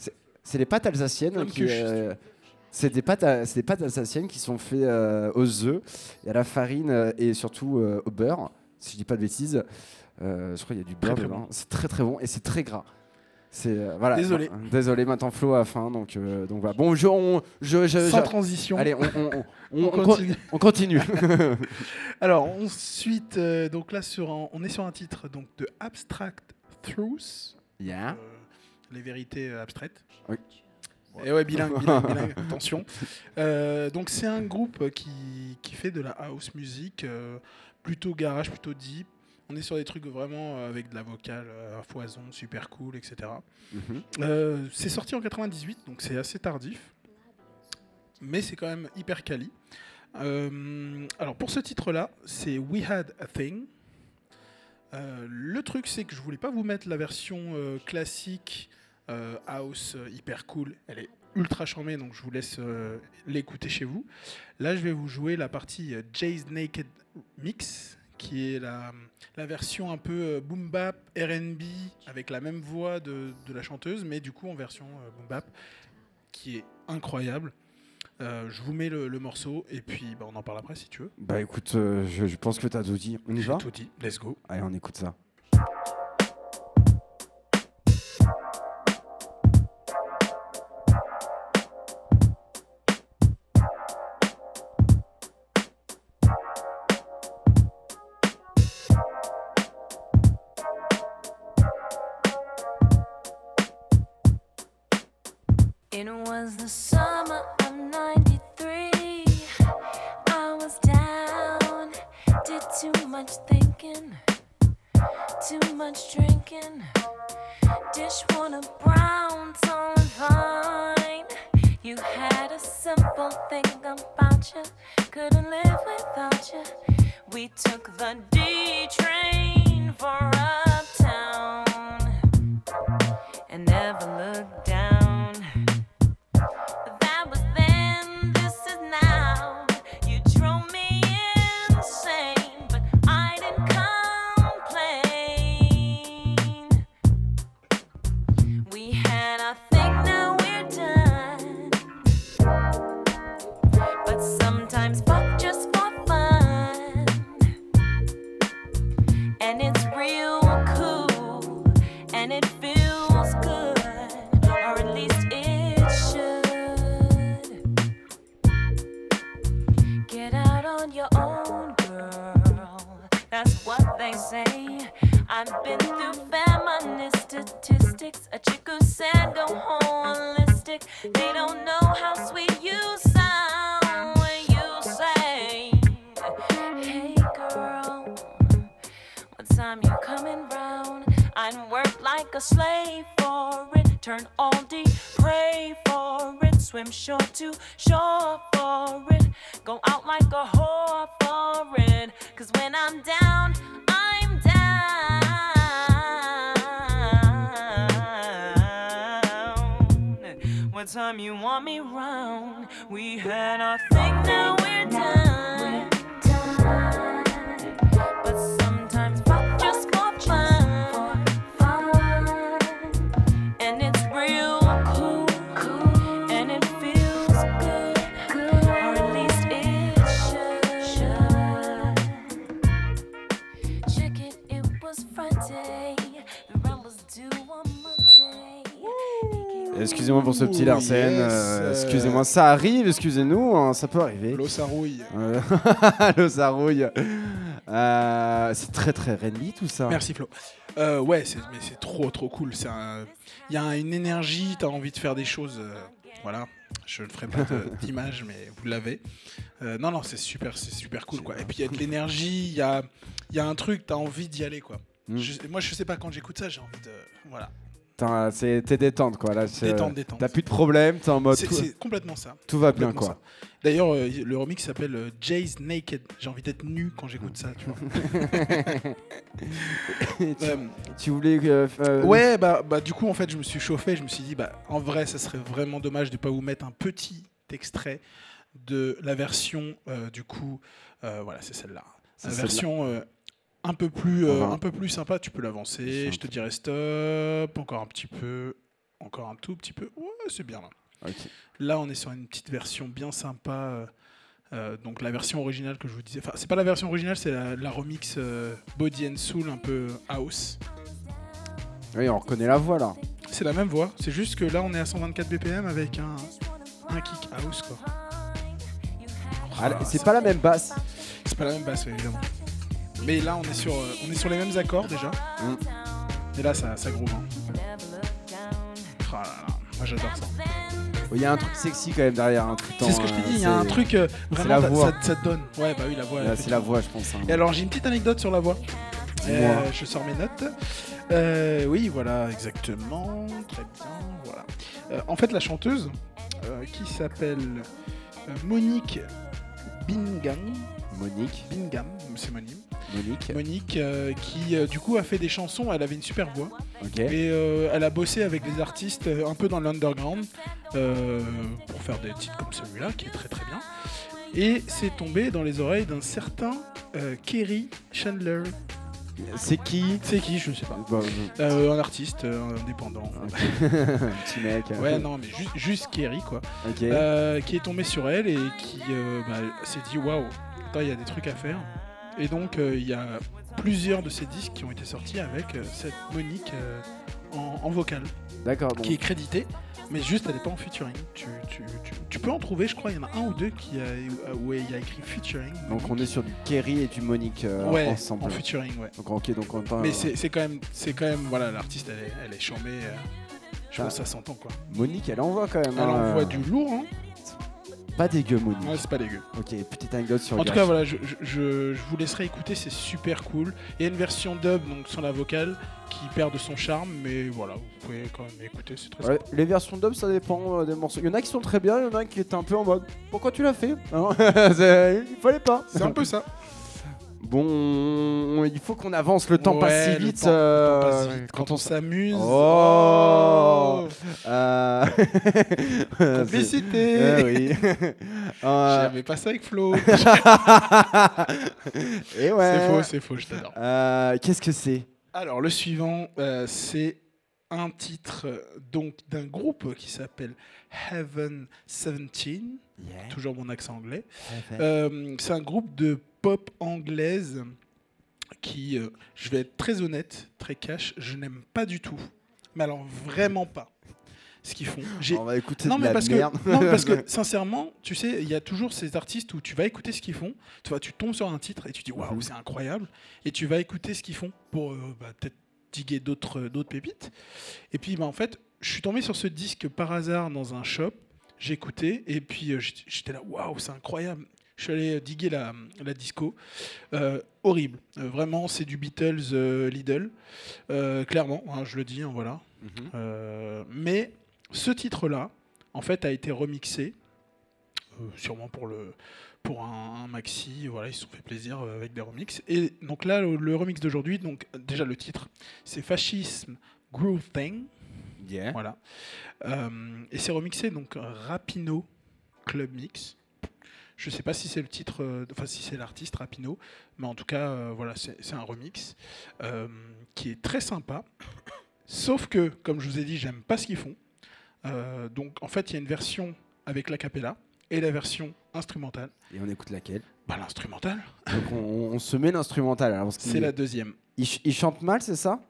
Speaker 1: C'est les pâtes alsaciennes qui. euh, c'est des pâtes, à- c'est des pâtes alsaciennes qui sont faites euh, aux œufs et à la farine euh, et surtout euh, au beurre. Si je dis pas de bêtises, Euh, je crois qu'il y a du beurre dedans.
Speaker 2: bon.
Speaker 1: C'est très très bon et c'est très gras. Euh, voilà.
Speaker 2: Désolé.
Speaker 1: Euh, Désolé. Maintenant Flo a faim donc euh, donc voilà. Bon, je, on, je, je-
Speaker 2: Sans transition.
Speaker 1: allez, on, on- on- on-
Speaker 2: on
Speaker 1: on con-
Speaker 2: continue.
Speaker 1: on continue.
Speaker 2: Alors ensuite, euh, donc là sur un- on est sur un titre donc de Abstract Truths,
Speaker 1: yeah.
Speaker 2: Les vérités euh, abstraites.
Speaker 1: Oui.
Speaker 2: Et ouais, bilingue, bilingue, bilingue, attention. Euh, donc c'est un groupe qui, qui fait de la house music, euh, plutôt garage, plutôt deep. On est sur des trucs vraiment avec de la vocale à foison, super cool, etc.
Speaker 1: Mhm.
Speaker 2: Euh, c'est sorti en 98, donc c'est assez tardif. Mais c'est quand même hyper quali. Alors pour ce titre-là, c'est We Had a Thing. Euh, le truc, c'est que je voulais pas vous mettre la version euh, classique euh, house hyper cool. Elle est ultra charmée, donc je vous laisse l'écouter chez vous. Là, je vais vous jouer la partie Jay's Naked Mix, qui est la, version un peu boom bap, R&B, avec la même voix de, de la chanteuse, mais du coup en version boom bap, qui est incroyable. Euh, je vous mets le, morceau et puis bah, on en parle après si tu veux.
Speaker 1: Bah écoute, euh, je, pense que t'as tout dit. On y va
Speaker 2: Tout dit, let's go.
Speaker 1: Allez, on écoute ça.
Speaker 3: Thinking, too much drinking. Dish water brown, fine. You had a simple thing about you, couldn't live without you. We took the D train for uptown and never looked to
Speaker 2: yes,
Speaker 1: euh,
Speaker 2: euh.
Speaker 1: excusez-moi, ça arrive, excusez-nous, hein, ça peut arriver.
Speaker 2: L'eau ça rouille.
Speaker 1: Euh, Le sarouille. Euh, c'est très très Renly tout ça.
Speaker 2: Merci Flo. Ouais, c'est- mais c'est trop trop cool. Il y a une énergie, t'as envie de faire des choses. voilà, je ne ferai pas d'image, mais vous l'avez. Non, non, c'est super, c'est super cool quoi. Et puis il y a de l'énergie, il y a, y a un truc, t'as envie d'y aller quoi.
Speaker 1: Mm.
Speaker 2: Je- moi, je sais pas quand j'écoute ça, j'ai envie de, voilà,
Speaker 1: T'es détente quoi. Là,
Speaker 2: détente, détente.
Speaker 1: T'as plus de problème, t'es en mode
Speaker 2: C'est
Speaker 1: tout,
Speaker 2: complètement ça.
Speaker 1: tout va bien quoi.
Speaker 2: D'ailleurs, euh, le remix s'appelle euh, Jay's Naked. J'ai envie d'être nu quand j'écoute ça, tu vois.
Speaker 1: Tu,
Speaker 2: Euh,
Speaker 1: tu voulais. euh, euh,
Speaker 2: Ouais, bah, bah du coup, en fait, je me suis chauffé. Je me suis dit, bah, en vrai, ça serait vraiment dommage de pas vous mettre un petit extrait de la version, euh, du coup, euh, voilà, c'est celle-là. La version euh, un peu plus, euh,
Speaker 1: va-
Speaker 2: un peu plus sympa. Tu peux l'avancer. Je te dirai stop. Encore un petit peu. Encore un tout petit peu. Ouais, c'est bien là. Là, on est sur une petite version bien sympa. euh, euh, donc la version originale que je vous disais. Enfin, c'est pas la version originale, c'est la, la remix euh, Body and Soul un peu house.
Speaker 1: Oui, on reconnaît la voix là.
Speaker 2: C'est la même voix, c'est juste que là on est à 124 BPM avec un, un kick house quoi.
Speaker 1: Ah, c'est pas la même basse.
Speaker 2: C'est pas la même basse évidemment. Mais là on est sur, euh, on est sur les mêmes accords déjà.
Speaker 1: Mm.
Speaker 2: Et là ça, ça groove. hein. Oh là là, moi j'adore ça.
Speaker 1: Il y a un truc sexy quand même derrière. hein,
Speaker 2: C'est ce que je t'ai
Speaker 1: euh,
Speaker 2: dit, il y a un truc euh,
Speaker 1: la
Speaker 2: vraiment ça-
Speaker 1: voix.
Speaker 2: ça, ça te donne. Ouais bah oui la voix.
Speaker 1: C'est la voix, je pense. hein.
Speaker 2: Et alors j'ai une petite anecdote sur la voix. Euh, je sors mes notes. Euh, oui, voilà, exactement. Très bien, voilà. Euh, en fait, la chanteuse, euh, qui s'appelle euh, Monique Bingham,
Speaker 1: Monique.
Speaker 2: Bingham, c'est mon nom.
Speaker 1: Monique.
Speaker 2: Monique, euh, qui euh, du coup a fait des chansons. Elle avait une super voix
Speaker 1: Ok.
Speaker 2: et euh, elle a bossé avec des artistes euh, un peu dans l'underground euh, pour faire des titres comme celui-là, qui est très très bien. Et c'est tombé dans les oreilles d'un certain euh, Kerry Chandler.
Speaker 1: C'est qui?
Speaker 2: C'est qui Je sais pas.
Speaker 1: Euh,
Speaker 2: un artiste euh, indépendant.
Speaker 1: un petit mec. euh,
Speaker 2: Ouais, non, mais ju- juste Kerry, quoi.
Speaker 1: Ok.
Speaker 2: Euh, qui est tombé sur elle et qui euh, bah, s'est dit waouh, attends, il y a des trucs à faire. Et donc, euh, il y a plusieurs de ces disques qui ont été sortis avec euh, cette Monique euh, en, en vocal,
Speaker 1: D'accord.
Speaker 2: qui est créditée, mais juste elle n'est pas en featuring. Tu, tu- tu- tu peux en trouver, je crois, il y en a un ou deux qui a, où il y a écrit featuring.
Speaker 1: Donc on est sur du Kerry et du Monique euh,
Speaker 2: ouais,
Speaker 1: ensemble.
Speaker 2: en featuring, ouais.
Speaker 1: Donc ok, donc on entend.
Speaker 2: Mais c'est c'est quand même, c'est quand même, voilà, l'artiste, elle est, elle est chambée. euh, Je pense que ça s'entend quoi.
Speaker 1: Monique, elle envoie quand même.
Speaker 2: Elle
Speaker 1: hein.
Speaker 2: envoie du lourd, hein.
Speaker 1: Pas dégueu, Monique.
Speaker 2: Ouais, c'est pas dégueu.
Speaker 1: Ok, petite anecdote sur
Speaker 2: En tout cas, voilà, je, je- vous laisserai écouter, c'est super cool. Il y a une version dub, donc sans la vocale, qui perd de son charme, mais voilà, vous pouvez quand même écouter, c'est très
Speaker 1: Ouais, les versions dub, ça dépend euh, des morceaux. Il y en a qui sont très bien, il y en a qui étaient un peu en mode Pourquoi tu l'as fait Hein? Il fallait pas.
Speaker 2: C'est un peu ça.
Speaker 1: Bon, il faut qu'on avance, le temps passe
Speaker 2: Ouais,
Speaker 1: si
Speaker 2: le
Speaker 1: vite.
Speaker 2: temps- le temps
Speaker 1: euh,
Speaker 2: passe vite. Quand, on s'amuse.
Speaker 1: Oh. Euh...
Speaker 2: Complicité.
Speaker 1: Euh, oui.
Speaker 2: J'avais pas ça avec Flo.
Speaker 1: Et ouais.
Speaker 2: C'est faux, c'est faux, je t'adore.
Speaker 1: Qu'est-ce que c'est?
Speaker 2: Alors, le suivant, c'est un titre euh, donc d'un groupe qui s'appelle Heaven 17. Toujours mon accent anglais. Euh, c'est un groupe de pop anglaise qui, euh, je vais être très honnête, très cash, je n'aime pas du tout. Mais alors vraiment pas ce qu'ils font. J'ai-
Speaker 1: On va écouter
Speaker 2: Non
Speaker 1: de
Speaker 2: mais,
Speaker 1: la
Speaker 2: parce
Speaker 1: merde.
Speaker 2: que, non parce que sincèrement, tu sais, il y a toujours ces artistes où tu vas écouter ce qu'ils font, tu vois, tu tombes sur un titre et tu dis waouh c'est incroyable, et tu vas écouter ce qu'ils font pour euh, bah, peut-être diguer d'autres pépites. Et puis bah, en fait, je suis tombé sur ce disque par hasard dans un shop, écouté et puis euh, j'étais là waouh c'est incroyable. Je suis allé diguer la, la disco. Euh, horrible. Euh, vraiment, c'est du Beatles euh, Lidl. Euh, clairement, hein, je le dis, hein, voilà.
Speaker 1: Mhm.
Speaker 2: Euh, mais ce titre-là, en fait, a été remixé, euh, sûrement pour le pour un, un maxi. Voilà, ils se sont fait plaisir euh, avec des remixes. Et donc là, le, le remix d'aujourd'hui, donc déjà le titre, c'est Fascisme Groove Thing.
Speaker 1: Yeah.
Speaker 2: Voilà. Euh, et c'est remixé donc Rapino Club Mix. Je sais pas si c'est le titre, euh, enfin si c'est l'artiste Rapino, mais en tout cas, euh, voilà, c'est un remix qui est très sympa. Sauf que, comme je vous ai dit, j'aime pas ce qu'ils font. Donc en fait, il y a une version avec la capella et la version instrumentale.
Speaker 1: Et on écoute laquelle?
Speaker 2: Bah l'instrumentale,
Speaker 1: Donc on, on se met l'instrumental. alors, parce qu'il-
Speaker 2: c'est la deuxième.
Speaker 1: il, ch- il chante mal, c'est ça?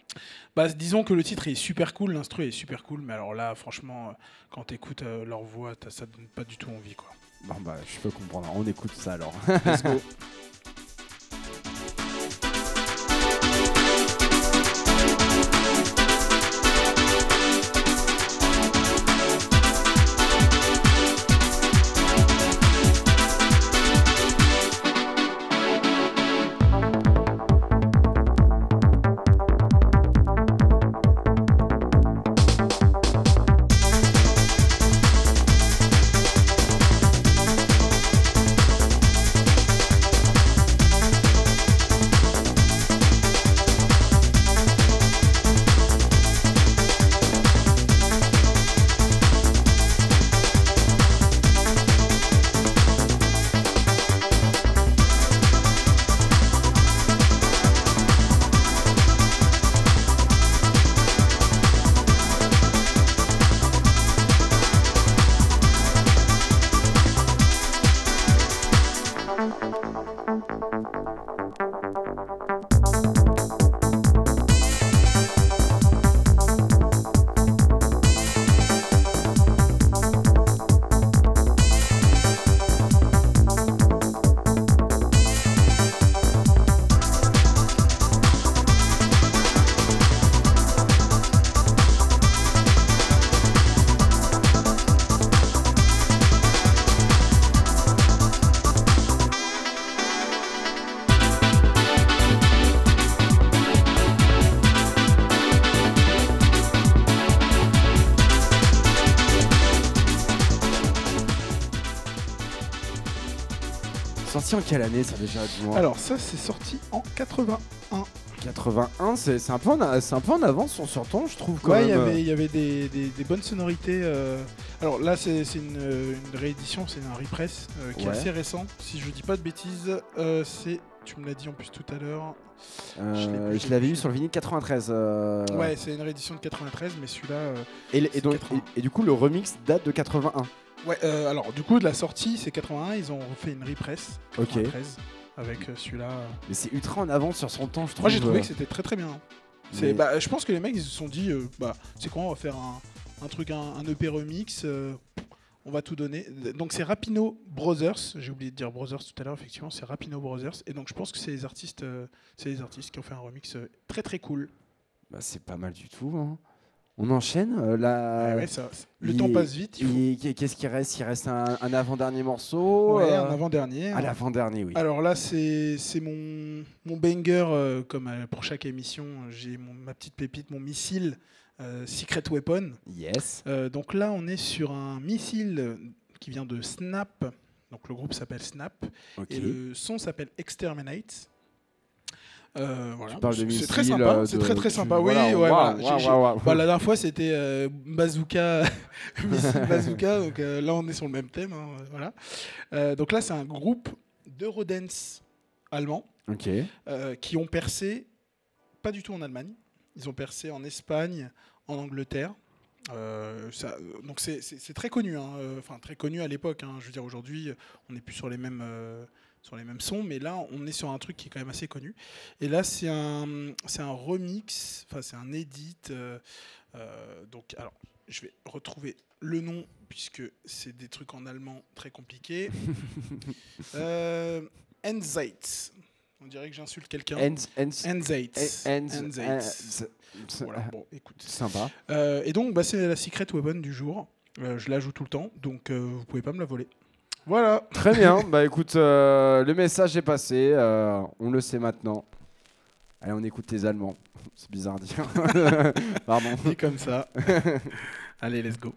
Speaker 2: Bah, disons que le titre est super cool, l'instru est super cool, mais alors là, franchement, euh, quand t'écoutes euh, leur voix, ça donne pas du tout envie, quoi.
Speaker 1: Bon bah je peux comprendre. On écoute ça alors.
Speaker 2: Let's go.
Speaker 1: Sorti en quelle année ça déjà dis-moi
Speaker 2: Alors, ça, c'est sorti en 81.
Speaker 1: 81, c'est un, peu en un peu en avance sur je trouve. Quand
Speaker 2: Ouais, il y avait, il y avait des, des- des bonnes sonorités. euh. Alors là, c'est une, euh, une réédition, c'est un repress euh, qui
Speaker 1: Ouais.
Speaker 2: est assez récent. Si je dis pas de bêtises, euh, c'est. Tu me l'as dit en plus tout à l'heure. Je
Speaker 1: l'avais eu sur le vinyle 93. euh,
Speaker 2: Ouais, c'est une réédition de 93, mais celui-là.
Speaker 1: Et, le- et
Speaker 2: c'est
Speaker 1: donc-
Speaker 2: 81.
Speaker 1: et- et du coup, le remix date de 81.
Speaker 2: Ouais, euh, alors du coup, de la sortie, c'est 81. Ils ont fait une repress.
Speaker 1: Ok.
Speaker 2: 93, avec euh, celui-là.
Speaker 1: Mais c'est ultra en avance sur son temps, je trouve.
Speaker 2: Moi, j'ai trouvé que c'était très très bien.
Speaker 1: mais-
Speaker 2: C'est, bah, je pense que les mecs ils se sont dit, euh, bah, c'est quoi, on va faire un, un truc, un, un EP remix, euh, on va tout donner. Donc c'est Rapino Brothers, j'ai oublié de dire Brothers tout à l'heure, effectivement, c'est Rapino Brothers. Et donc je pense que c'est les artistes, euh, c'est les artistes qui ont fait un remix euh, très très cool.
Speaker 1: bah, c'est pas mal du tout. hein. On enchaîne euh, la...
Speaker 2: Ah ouais, ça- le
Speaker 1: il-
Speaker 2: temps passe vite. Il
Speaker 1: Qu'est-ce qui reste? Il reste un, un avant-dernier morceau
Speaker 2: Ouais,
Speaker 1: euh,
Speaker 2: un avant-dernier.
Speaker 1: Ah, l'avant-dernier, oui.
Speaker 2: Alors là, c'est mon, mon banger, euh, comme pour chaque émission. J'ai ma petite pépite, mon missile Secret Weapon.
Speaker 1: Yes.
Speaker 2: Donc là, on est sur un missile qui vient de Snap. Donc le groupe s'appelle Snap. Et le son s'appelle Exterminate. Euh, voilà. C'est- très sympa.
Speaker 1: euh,
Speaker 2: C'est très très sympa. oui, ouais, voilà. bah, la dernière fois, c'était euh, bazooka, bazooka. Donc euh, là, on est sur le même thème. hein, voilà. Donc là, c'est un groupe d'Eurodance allemand
Speaker 1: Ok.
Speaker 2: euh, qui ont percé, pas du tout en Allemagne. Ils ont percé en Espagne, en Angleterre. Euh, ça- donc c'est- très connu, hein, euh, enfin très connu à l'époque. hein. je veux dire aujourd'hui, on n'est plus sur les mêmes euh, sur les mêmes sons, mais là on est sur un truc qui est quand même assez connu. Et là c'est un c'est un remix, enfin c'est un edit. euh, euh, donc alors je vais retrouver le nom puisque c'est des trucs en allemand très compliqués. euh, Endzeit. On dirait que j'insulte quelqu'un.
Speaker 1: Ends- c'est-
Speaker 2: Voilà, bon, écoute.
Speaker 1: Sympa.
Speaker 2: Euh, et donc, bah, c'est la secret weapon du jour. Je la joue tout le temps, donc vous pouvez pas me la voler. Voilà.
Speaker 1: Très bien. bah écoute, euh, le message est passé. euh, on le sait maintenant. Allez, on écoute les Allemands. C'est bizarre à dire. Pardon.
Speaker 2: Et comme ça. Allez, let's go.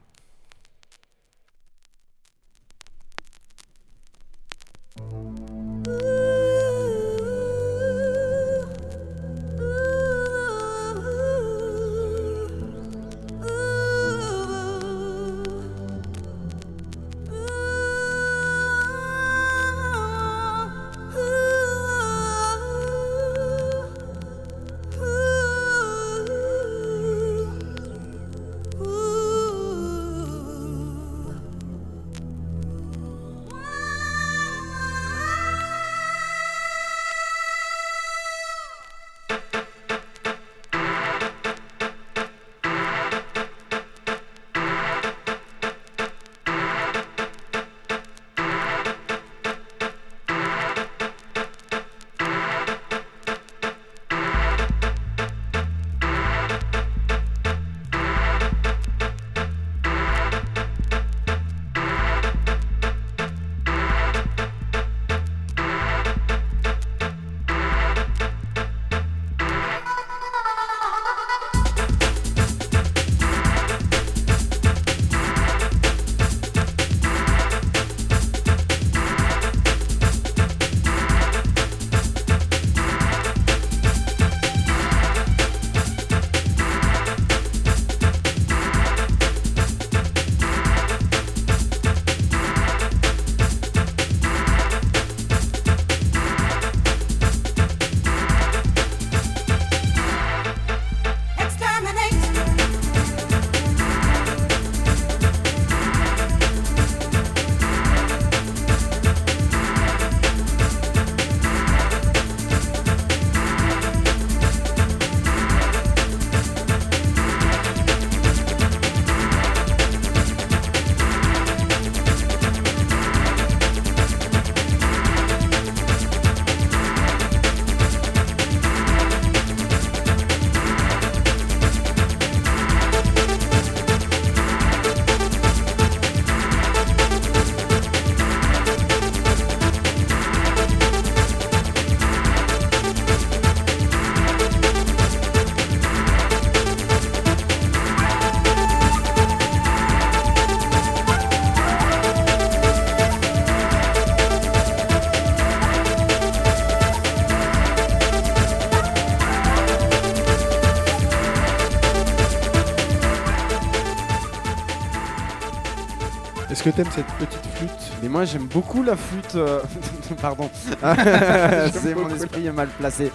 Speaker 2: T'aimes cette petite flûte
Speaker 1: Mais moi j'aime beaucoup la flûte. euh, Pardon. c'est mon esprit est mal placé.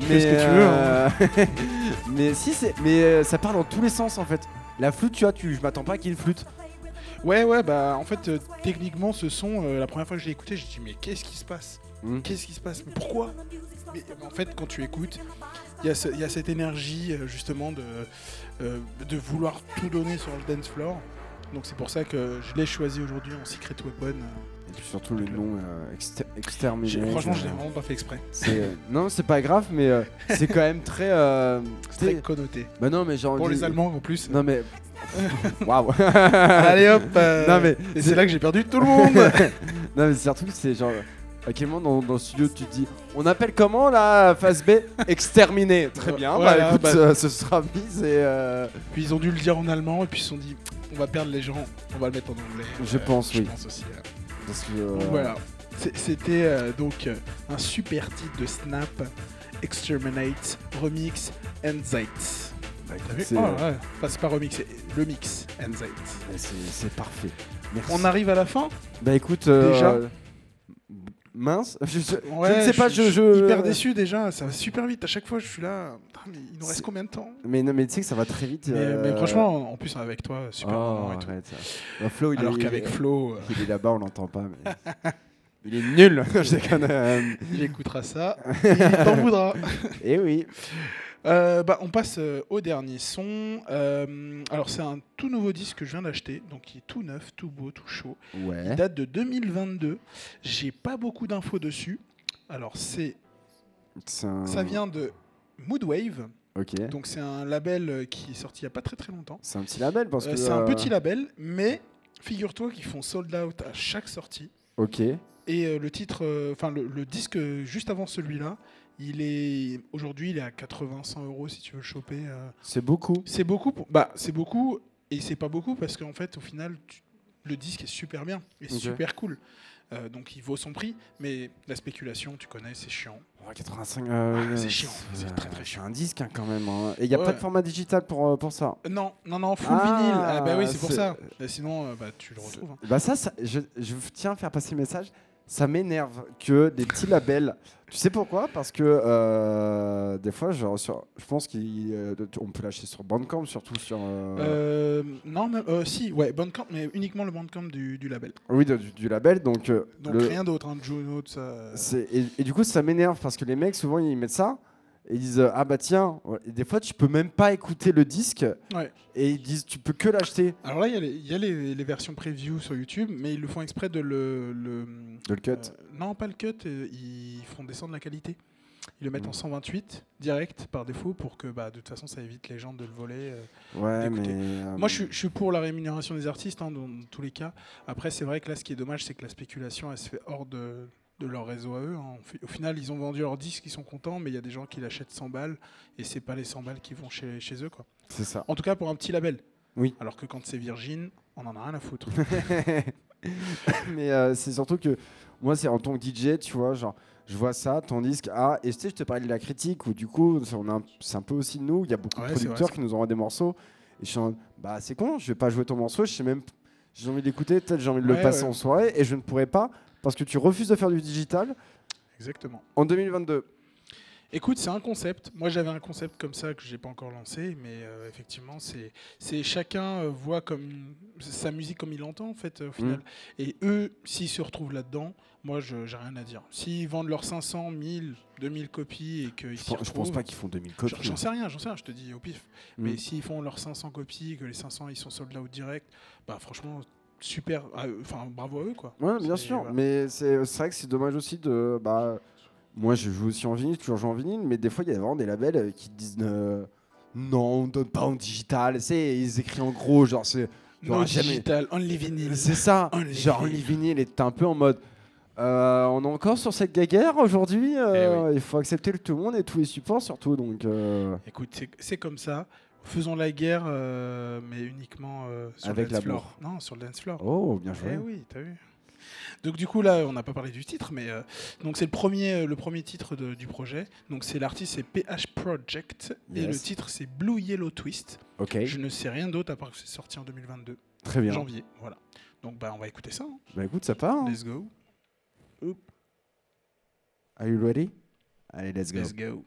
Speaker 2: fais ce que tu veux,
Speaker 1: euh, mais si c'est. Mais euh, ça part dans tous les sens en fait. La flûte, tu vois, tu... je m'attends pas qu'il y ait une flûte.
Speaker 2: Ouais, ouais, bah en fait, euh, techniquement, ce son, euh, la première fois que je l'ai écouté, j'ai dit, mais qu'est-ce qui se passe?
Speaker 1: Hmm.
Speaker 2: Qu'est-ce qui se passe? Mais pourquoi? Mais en fait, quand tu écoutes, il y, a ce- il y a cette énergie, euh, justement, de, euh, de vouloir tout donner sur le dance floor. Donc c'est pour ça que je l'ai choisi aujourd'hui en Secret Weapon.
Speaker 1: Et puis surtout le nom euh, exter- Exterminé.
Speaker 2: J'ai- Franchement, je l'ai vraiment pas fait exprès.
Speaker 1: c'est- euh, Non, c'est pas grave, mais euh, c'est quand même très. euh,
Speaker 2: C'est très connoté.
Speaker 1: Bah non, mais genre.
Speaker 2: Pour les Allemands en plus.
Speaker 1: Non, mais. Waouh!
Speaker 2: Allez hop euh,
Speaker 1: Non, mais-
Speaker 2: Et c'est là que j'ai perdu tout le monde
Speaker 1: Non, mais surtout que c'est genre. À quel moment dans, dans le studio tu te dis on appelle comment la phase B? Exterminé Très bien,
Speaker 2: Voilà,
Speaker 1: bah écoute,
Speaker 2: bah-
Speaker 1: euh, ce sera mis et. euh,
Speaker 2: Puis ils ont dû le dire en allemand et puis ils se sont dit on va perdre les gens, on va le mettre en anglais.
Speaker 1: Je pense,
Speaker 2: je
Speaker 1: oui.
Speaker 2: pense aussi. euh.
Speaker 1: Parce que. euh,
Speaker 2: Donc voilà. C'était euh, donc euh, un super titre de Snap, Exterminate, Remix,
Speaker 1: bah, écoute,
Speaker 2: T'as vu
Speaker 1: c'est
Speaker 2: Oh, ouais. Enfin, pas remix, c'est le mix, Anxiety.
Speaker 1: mais c'est- parfait. Merci.
Speaker 2: On arrive à la fin?
Speaker 1: Bah écoute. euh,
Speaker 2: Déjà?
Speaker 1: Mince je, je- ne sais pas,
Speaker 2: je,
Speaker 1: je.
Speaker 2: hyper déçu déjà, ça va super vite. À chaque fois, je suis là. Mais il nous reste combien de temps?
Speaker 1: Mais, non, mais tu sais que ça va très vite.
Speaker 2: mais,
Speaker 1: euh,
Speaker 2: mais franchement, en plus avec toi, super
Speaker 1: oh,
Speaker 2: moment et tout.
Speaker 1: arrête. Bah, Flo, il
Speaker 2: Alors qu'avec Flo,
Speaker 1: Il est là-bas, on l'entend pas. Mais... il est nul. je déconne. euh,
Speaker 2: il écoutera ça, il t'en voudra.
Speaker 1: Eh oui.
Speaker 2: Euh, bah, on passe euh, au dernier son. Euh, alors c'est un tout nouveau disque que je viens d'acheter, donc il est tout neuf, tout beau, tout chaud. Il date de 2022. J'ai pas beaucoup d'infos dessus. Alors c'est,
Speaker 1: un-
Speaker 2: ça vient de Moodwave,
Speaker 1: Ok.
Speaker 2: donc c'est un label qui est sorti il y a pas très très longtemps.
Speaker 1: C'est un petit label parce que.
Speaker 2: c'est un petit label, mais figure-toi qu'ils font sold out à chaque sortie.
Speaker 1: Ok.
Speaker 2: Et le titre, enfin le, le disque juste avant celui-là, il est aujourd'hui il est à 80-100 euros si tu veux le choper. euh.
Speaker 1: C'est beaucoup.
Speaker 2: C'est beaucoup, pour- bah c'est beaucoup et c'est pas beaucoup parce qu'en fait au final tu- le disque est super bien et
Speaker 1: Ok.
Speaker 2: super cool. Euh, donc il vaut son prix, mais la spéculation, tu connais, c'est chiant.
Speaker 1: Ouais, 85. euh,
Speaker 2: Ah, c'est chiant,
Speaker 1: c'est
Speaker 2: très, très
Speaker 1: c'est un disque hein, quand même. hein. Et il n'y a
Speaker 2: Ouais.
Speaker 1: pas de format digital pour, euh, pour ça?
Speaker 2: Non, non, non, full
Speaker 1: Ah,
Speaker 2: vinyle. Ah bah oui, c'est pour ça. Euh, sinon, bah, tu le retrouves. hein.
Speaker 1: Bah ça, ça- je, je tiens à faire passer le message. Ça m'énerve que des petits labels. Tu sais pourquoi? Parce que euh, des fois, genre, sur- je pense qu'on peut l'acheter sur Bandcamp, surtout sur. euh,
Speaker 2: Euh, non, mais, euh, si, ouais, Bandcamp, mais uniquement le Bandcamp du, du label.
Speaker 1: Oui, du, du label. Donc, euh,
Speaker 2: Donc
Speaker 1: le-
Speaker 2: rien d'autre, hein, Juno, tout ça. euh,
Speaker 1: et, et du coup, ça m'énerve parce que les mecs, souvent, ils mettent ça et ils disent euh, Ah bah tiens, et des fois, tu peux même pas écouter le disque
Speaker 2: Ouais.
Speaker 1: et ils disent Tu peux que l'acheter.
Speaker 2: Alors là, il y a, les, il y a les, les versions preview sur YouTube, mais ils le font exprès de le. le
Speaker 1: De le cut.
Speaker 2: euh, non, pas le cut, euh, ils font descendre la qualité. Ils le mettent
Speaker 1: Mm.
Speaker 2: en 128 direct par défaut pour que bah, de toute façon ça évite les gens de le voler. euh.
Speaker 1: ouais, mais. euh,
Speaker 2: Moi je suis, je suis pour la rémunération des artistes hein, dans, tous les cas. Après c'est vrai que là ce qui est dommage c'est que la spéculation elle se fait hors de, de leur réseau à eux. hein. Au fi- Au final ils ont vendu leur disque, ils sont contents, mais il y a des gens qui l'achètent 100 balles et c'est pas les 100 balles qui vont chez, chez eux. quoi.
Speaker 1: C'est ça.
Speaker 2: En tout cas pour un petit label.
Speaker 1: Oui.
Speaker 2: Alors que quand c'est Virgin, on en a rien à foutre.
Speaker 1: mais euh, c'est surtout que moi, c'est en tant que DJ, tu vois, genre, je vois ça, ton disque, ah, et tu sais, je te parlais de la critique, où du coup, c'est un- peu aussi nous, il y a beaucoup
Speaker 2: Ouais,
Speaker 1: de producteurs qui nous envoient des morceaux, et je suis en bah, c'est con, je vais pas jouer ton morceau, je sais même, j'ai envie d'écouter, peut-être j'ai envie de le passer
Speaker 2: ouais.
Speaker 1: en soirée, et je ne pourrais pas, parce que tu refuses de faire du digital
Speaker 2: Exactement.
Speaker 1: en 2022.
Speaker 2: Écoute, c'est un concept. Moi, j'avais un concept comme ça que j'ai pas encore lancé, mais euh, effectivement, c'est chacun euh, voit comme sa musique comme il l'entend en fait au final. Et eux, s'ils se retrouvent là-dedans, moi, je j'ai rien à dire. S'ils vendent leurs 500, 1000, 2000 copies et qu'ils
Speaker 1: Je, pense- je pense
Speaker 2: retrouvent,
Speaker 1: pas qu'ils font 2000
Speaker 2: j'en-
Speaker 1: copies.
Speaker 2: J'en sais rien, j'en sais rien, je te dis au pif.
Speaker 1: Mm.
Speaker 2: Mais s'ils font leurs 500 copies, que les 500 ils sont sold out direct, bah franchement, super. euh, Enfin, bravo à eux quoi.
Speaker 1: Ouais, bien
Speaker 2: C'est-
Speaker 1: sûr,
Speaker 2: voilà.
Speaker 1: mais c'est c'est vrai que c'est dommage aussi de. Bah, moi, je joue aussi en vinyle, toujours joue en vinyle, mais des fois, il y a vraiment des labels euh, qui disent euh, non, on donne pas en digital. Sais, ils écrivent en gros, genre, c'est. il y
Speaker 2: No
Speaker 1: aura jamais-
Speaker 2: digital, only vinyl.
Speaker 1: C'est ça,
Speaker 2: Only
Speaker 1: genre,
Speaker 2: vinyl.
Speaker 1: les vinyles, et t'es un peu en mode. euh, on est encore sur cette guerre aujourd'hui. euh, Il faut accepter le tout le monde et tous les supports surtout. Donc, euh,
Speaker 2: Écoute, c'est- c'est comme ça. Faisons la guerre, euh, mais uniquement euh, sur
Speaker 1: Avec
Speaker 2: le dance floor. Non, sur le dance floor.
Speaker 1: oh, bien joué.
Speaker 2: Eh oui, t'as vu. Donc du coup là, on n'a pas parlé du titre, mais euh, donc c'est le premier, le premier titre de- du projet. Donc c'est l'artiste, c'est PH Project, et le titre c'est Blue Yellow Twist.
Speaker 1: Ok,
Speaker 2: Je ne sais rien d'autre à part que c'est sorti en 2022,
Speaker 1: très bien.
Speaker 2: janvier. Voilà. Donc bah on va écouter ça. hein.
Speaker 1: Bah écoute, ça part. hein.
Speaker 2: Let's go.
Speaker 1: Are you ready? Allez, let's go.
Speaker 2: Let's go.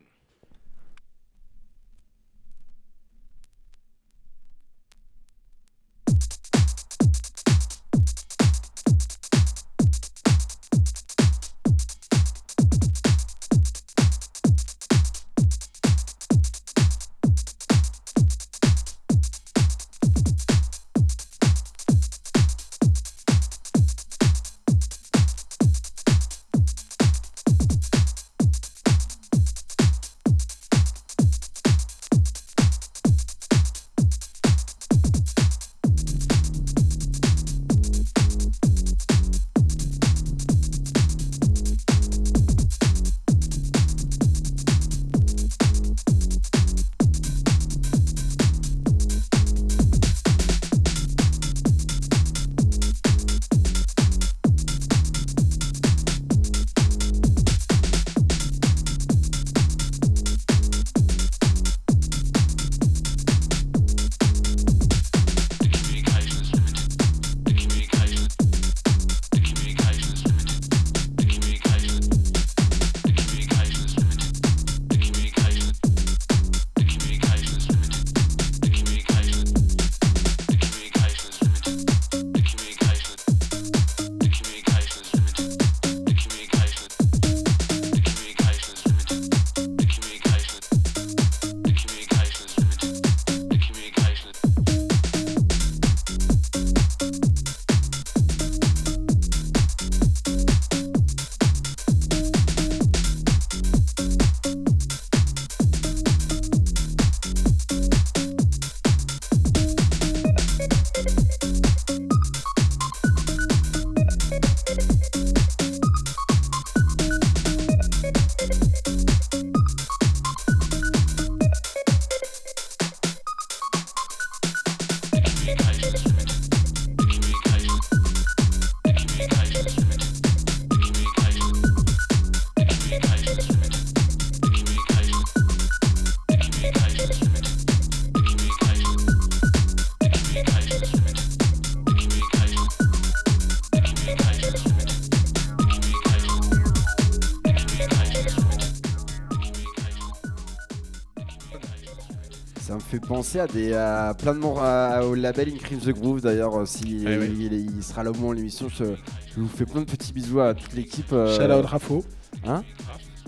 Speaker 1: Penser à des à plein de à- au label In Cream the Groove d'ailleurs. euh, Si
Speaker 2: Ah oui.
Speaker 1: il, il sera là au moment de l'émission, je, je vous fais plein de petits bisous à toute l'équipe. euh,
Speaker 2: Shout out Rafo.
Speaker 1: Hein?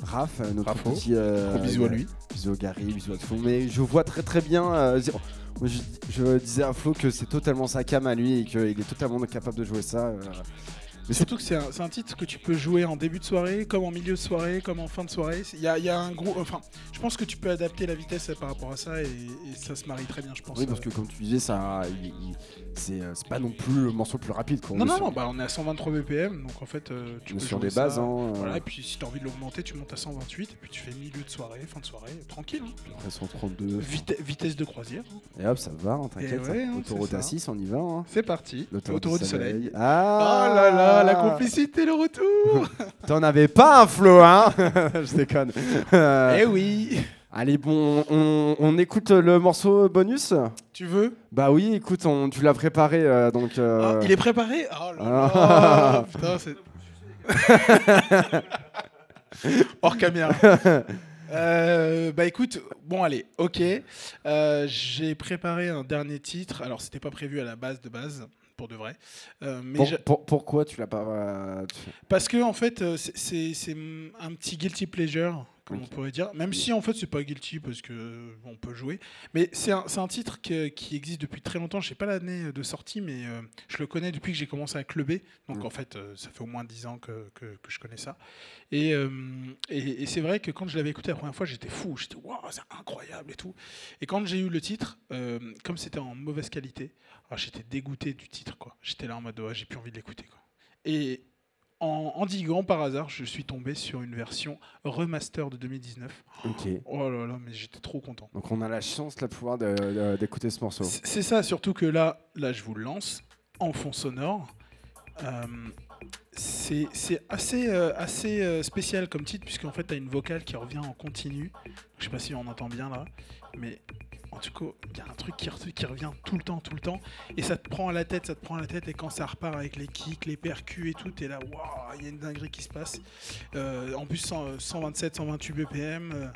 Speaker 1: Raph, euh, notre petit. euh,
Speaker 2: bisous à lui.
Speaker 1: Bisous à Gary, bisous à tout le monde. Mais je vois très très bien. euh, je, je disais à Flo que c'est totalement sa cam à lui et qu'il est totalement capable de jouer ça. euh.
Speaker 2: Mais surtout que c'est un, c'est un titre que tu peux jouer en début de soirée, comme en milieu de soirée, comme en fin de soirée. Il y a, il y a un gros. Enfin, je pense que tu peux adapter la vitesse par rapport à ça et, et ça se marie très bien, je pense.
Speaker 1: Oui, parce que comme tu disais, ça, il- il- c'est euh, c'est pas non plus le morceau le plus rapide. Quoi.
Speaker 2: Non,
Speaker 1: est
Speaker 2: non,
Speaker 1: sur-
Speaker 2: non, bah on est à 123 BPM, donc en fait, euh, tu
Speaker 1: on est
Speaker 2: peux
Speaker 1: sur
Speaker 2: jouer
Speaker 1: des bases. Hein, euh,
Speaker 2: Voilà, et puis si t'as envie de l'augmenter, tu montes à 128, et puis tu fais milieu de soirée, fin de soirée, tranquille. hein.
Speaker 1: Après 132.
Speaker 2: Vite- vitesse de croisière.
Speaker 1: Et hop, ça va, hein, t'inquiète.
Speaker 2: Et ouais, hein,
Speaker 1: Autoroute
Speaker 2: c'est ça.
Speaker 1: A6, on y va. Hein.
Speaker 2: C'est parti.
Speaker 1: L'autoroute
Speaker 2: Autoroute du soleil.
Speaker 1: Ah
Speaker 2: Oh là là, la complicité, le retour
Speaker 1: T'en avais pas un flow, hein Je déconne. Euh,
Speaker 2: Eh oui
Speaker 1: Allez, bon, on, on écoute le morceau bonus
Speaker 2: Tu veux?
Speaker 1: Bah oui, écoute, on, tu l'as préparé, euh, donc... euh,
Speaker 2: Ah, Il est préparé? Oh là
Speaker 1: Ah.
Speaker 2: là Putain, c'est... Hors caméra. Euh, bah écoute, bon allez, ok. Euh, J'ai préparé un dernier titre. Alors c'était pas prévu à la base de base, pour de vrai. Euh, mais
Speaker 1: pour- pourquoi tu l'as pas... euh,
Speaker 2: Parce que en fait, euh, c'est- un petit guilty pleasure, comme on pourrait dire. Même si en fait c'est pas guilty parce que on peut jouer. Mais c'est un, titre que- qui existe depuis très longtemps. Je sais pas l'année de sortie, mais euh, je le connais depuis que j'ai commencé à clubber. Donc
Speaker 1: Mm.
Speaker 2: en fait, ça fait au moins 10 ans que, que- que je connais ça. Et, euh, et, et c'est vrai que quand je l'avais écouté la première fois, j'étais fou. J'étais waouh, c'est incroyable et tout. Et quand j'ai eu le titre, comme c'était en mauvaise qualité, ah, j'étais dégoûté du titre. quoi. J'étais là en mode ouais, j'ai plus envie de l'écouter. quoi. Et en, en diguant par hasard, je suis tombé sur une version remaster de 2019.
Speaker 1: Ok.
Speaker 2: Oh là là, mais j'étais trop content.
Speaker 1: Donc on a la chance de pouvoir d'écouter ce morceau.
Speaker 2: C'est ça, surtout que là, là, je vous le lance en fond sonore. Euh, c'est c'est assez, euh, assez euh, spécial comme titre, puisqu'en fait, tu as une vocale qui revient en continu. Je sais pas si on entend bien là, mais en tout cas, il y a un truc qui, re- qui revient tout le temps, tout le temps. Et ça te prend à la tête, ça te prend à la tête. Et quand ça repart avec les kicks, les percus et tout, t'es là, waouh, il y a une dinguerie qui se passe. Euh, en plus, 100, 127, 128 BPM.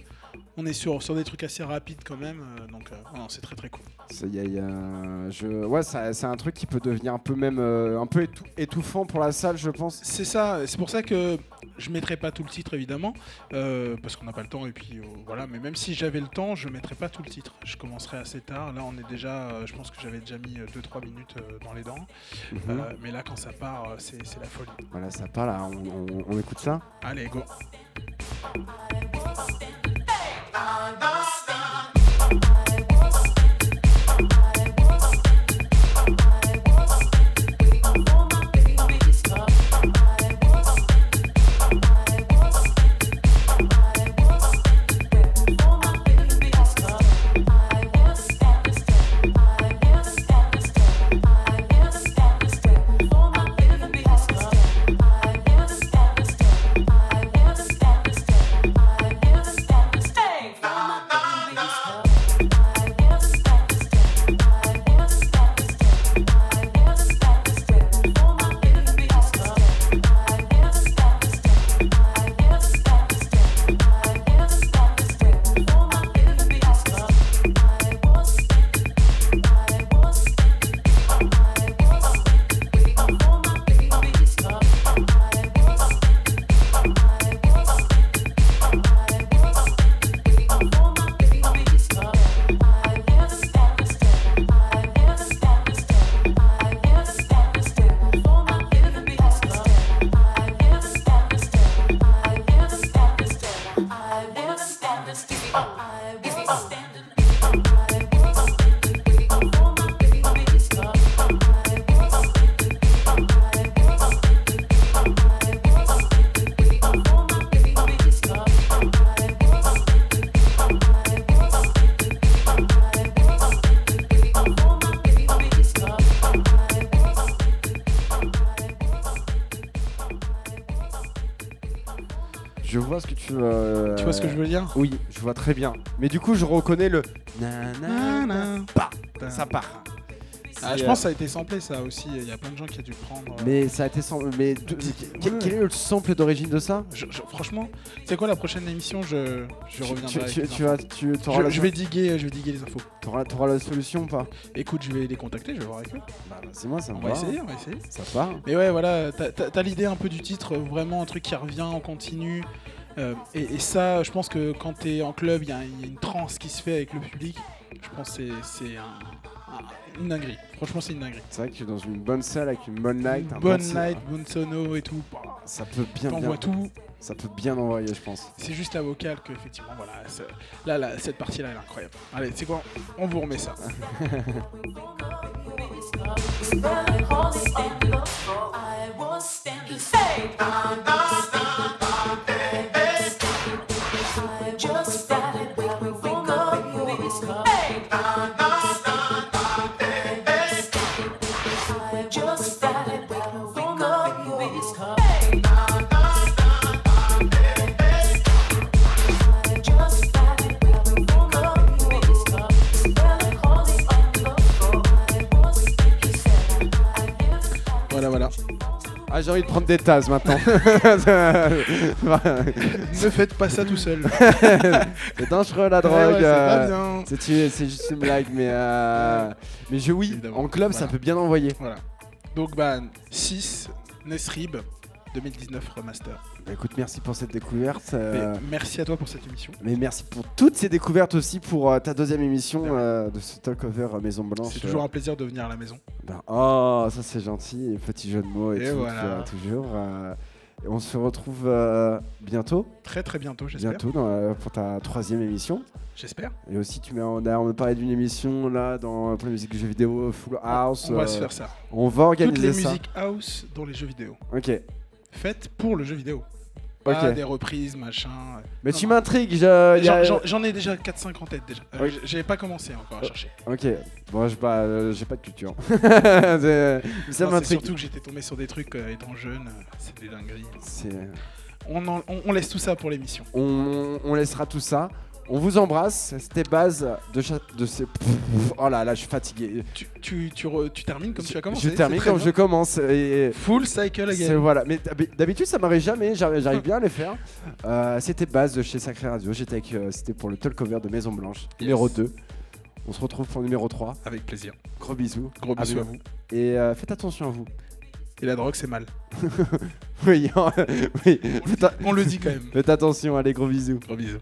Speaker 2: On est sur, sur des trucs assez rapides quand même. euh, donc, euh, non, c'est très très cool.
Speaker 1: C'est y a- y a- je... ouais, ça- c'est un truc qui peut devenir un peu même euh, un peu étou- étouffant pour la salle, je pense.
Speaker 2: C'est ça, c'est pour ça que je mettrai pas tout le titre évidemment, euh, parce qu'on n'a pas le temps et puis euh, voilà. Mais même si j'avais le temps, je mettrais pas tout le titre. Je commencerai assez tard. Là, on est déjà, euh, je pense que j'avais déjà mis 2-3 minutes euh, dans les dents.
Speaker 1: Mhm.
Speaker 2: Euh, mais là, quand ça part, euh, c'est c'est la folie.
Speaker 1: Voilà, ça part là, on, on- on écoute ça.
Speaker 2: Allez, go.
Speaker 1: Je ce que
Speaker 2: je veux dire
Speaker 1: Oui, je vois très bien. Mais du coup, je reconnais le. Nanana. Bah, ça part.
Speaker 2: Ah, je
Speaker 1: Et,
Speaker 2: pense que ça a été samplé ça aussi. Il y a plein de gens qui ont dû le prendre. euh,
Speaker 1: Mais ça a été sans. Mais de- quel, quel est le sample d'origine de ça?
Speaker 2: Je- je- franchement, c'est quoi la prochaine émission Je, je reviendrai.
Speaker 1: tu, vas, tu auras
Speaker 2: je,
Speaker 1: la,
Speaker 2: je vais diguer, je vais diguer les infos.
Speaker 1: t'auras- t'auras la solution ou pas?
Speaker 2: Écoute, je vais les contacter, je vais voir avec eux.
Speaker 1: Bah, c'est moi, ça me
Speaker 2: On va essayer, on va essayer.
Speaker 1: Ça part.
Speaker 2: Mais ouais, voilà, t'as- l'idée un peu du titre, euh, vraiment un truc qui revient en continu. Euh, et, et ça, je pense que quand t'es en club, il y, a il y a une transe qui se fait avec le public. Je pense que c'est- un- un- une dinguerie. Franchement, c'est une dinguerie.
Speaker 1: C'est vrai que dans une bonne salle avec une bonne night, un
Speaker 2: bonne
Speaker 1: bon-
Speaker 2: night, bonne sono et tout. bah,
Speaker 1: ça peut bien, bien,
Speaker 2: T'envoies tout.
Speaker 1: ça peut bien envoyer, je pense.
Speaker 2: C'est juste la vocale que, effectivement, voilà. Là, là, cette partie-là, elle est incroyable. Allez, c'est quoi? On vous remet ça.
Speaker 1: Ah, j'ai envie de prendre des tasses maintenant.
Speaker 2: ne faites pas ça tout seul.
Speaker 1: c'est dangereux la drogue.
Speaker 2: ouais,
Speaker 1: euh, c'est juste une blague, mais euh, mais je oui,
Speaker 2: Évidemment.
Speaker 1: en club ça peut bien envoyer.
Speaker 2: Voilà. Donc, bah, 6, Nesrib, 2019 remaster.
Speaker 1: Bah, écoute, merci pour cette découverte. Euh,
Speaker 2: merci à toi pour cette émission.
Speaker 1: mais merci pour toutes ces découvertes aussi pour euh, ta deuxième émission
Speaker 2: Ouais.
Speaker 1: euh, de ce talk-over euh, Maison Blanche.
Speaker 2: C'est toujours un plaisir de venir à la maison.
Speaker 1: Ben, oh, ça c'est gentil, petit jeu de mots et,
Speaker 2: Et
Speaker 1: tout,
Speaker 2: voilà.
Speaker 1: toujours. on se retrouve bientôt,
Speaker 2: Très très bientôt, j'espère.
Speaker 1: bientôt dans, pour ta troisième émission.
Speaker 2: J'espère.
Speaker 1: Et aussi, tu mets, on a, on a parlé d'une émission là dans pour la musique jeux vidéo, Full House.
Speaker 2: On va se faire ça.
Speaker 1: On va
Speaker 2: Toutes
Speaker 1: organiser
Speaker 2: les
Speaker 1: ça.
Speaker 2: musiques house dans les jeux vidéo.
Speaker 1: Ok,
Speaker 2: Faites pour le jeu vidéo. Pas
Speaker 1: ok.
Speaker 2: des reprises, machin.
Speaker 1: Mais
Speaker 2: Non,
Speaker 1: tu m'intrigues.
Speaker 2: J'en- ai déjà 4-5 en tête déjà. Euh, J'avais pas commencé encore à chercher.
Speaker 1: Ok, bon, j'ai pas, euh, j'ai pas de culture. Ça m'intrigue.
Speaker 2: surtout que j'étais tombé sur des trucs euh, étant jeune. euh, C'est des dingueries. On, en- on- on laisse tout ça pour l'émission.
Speaker 1: On, on laissera tout ça. On vous embrasse. C'était base de, de ces. Oh là là, je suis fatigué.
Speaker 2: Tu, tu, tu, re- tu termines comme tu as commencé.
Speaker 1: Je termine
Speaker 2: c'est très
Speaker 1: comme
Speaker 2: bien.
Speaker 1: je commence. Et,
Speaker 2: Full cycle
Speaker 1: c'est-
Speaker 2: again.
Speaker 1: voilà. Mais d'habi- d'habitude, ça m'arrive jamais. J'arrive j'arrive bien à les faire. Euh, c'était base de chez Sacré Radio. J'étais avec. euh, C'était pour le talk-over de Maison Blanche, numéro 2. On se retrouve pour le numéro 3.
Speaker 2: Avec plaisir.
Speaker 1: Gros bisous.
Speaker 2: Gros bisous à vous.
Speaker 1: Et euh, faites attention à vous.
Speaker 2: Et la drogue, c'est mal.
Speaker 1: Oui, oui. Faites,
Speaker 2: On le dit quand même.
Speaker 1: faites attention. Allez, gros bisous.
Speaker 2: Gros bisous.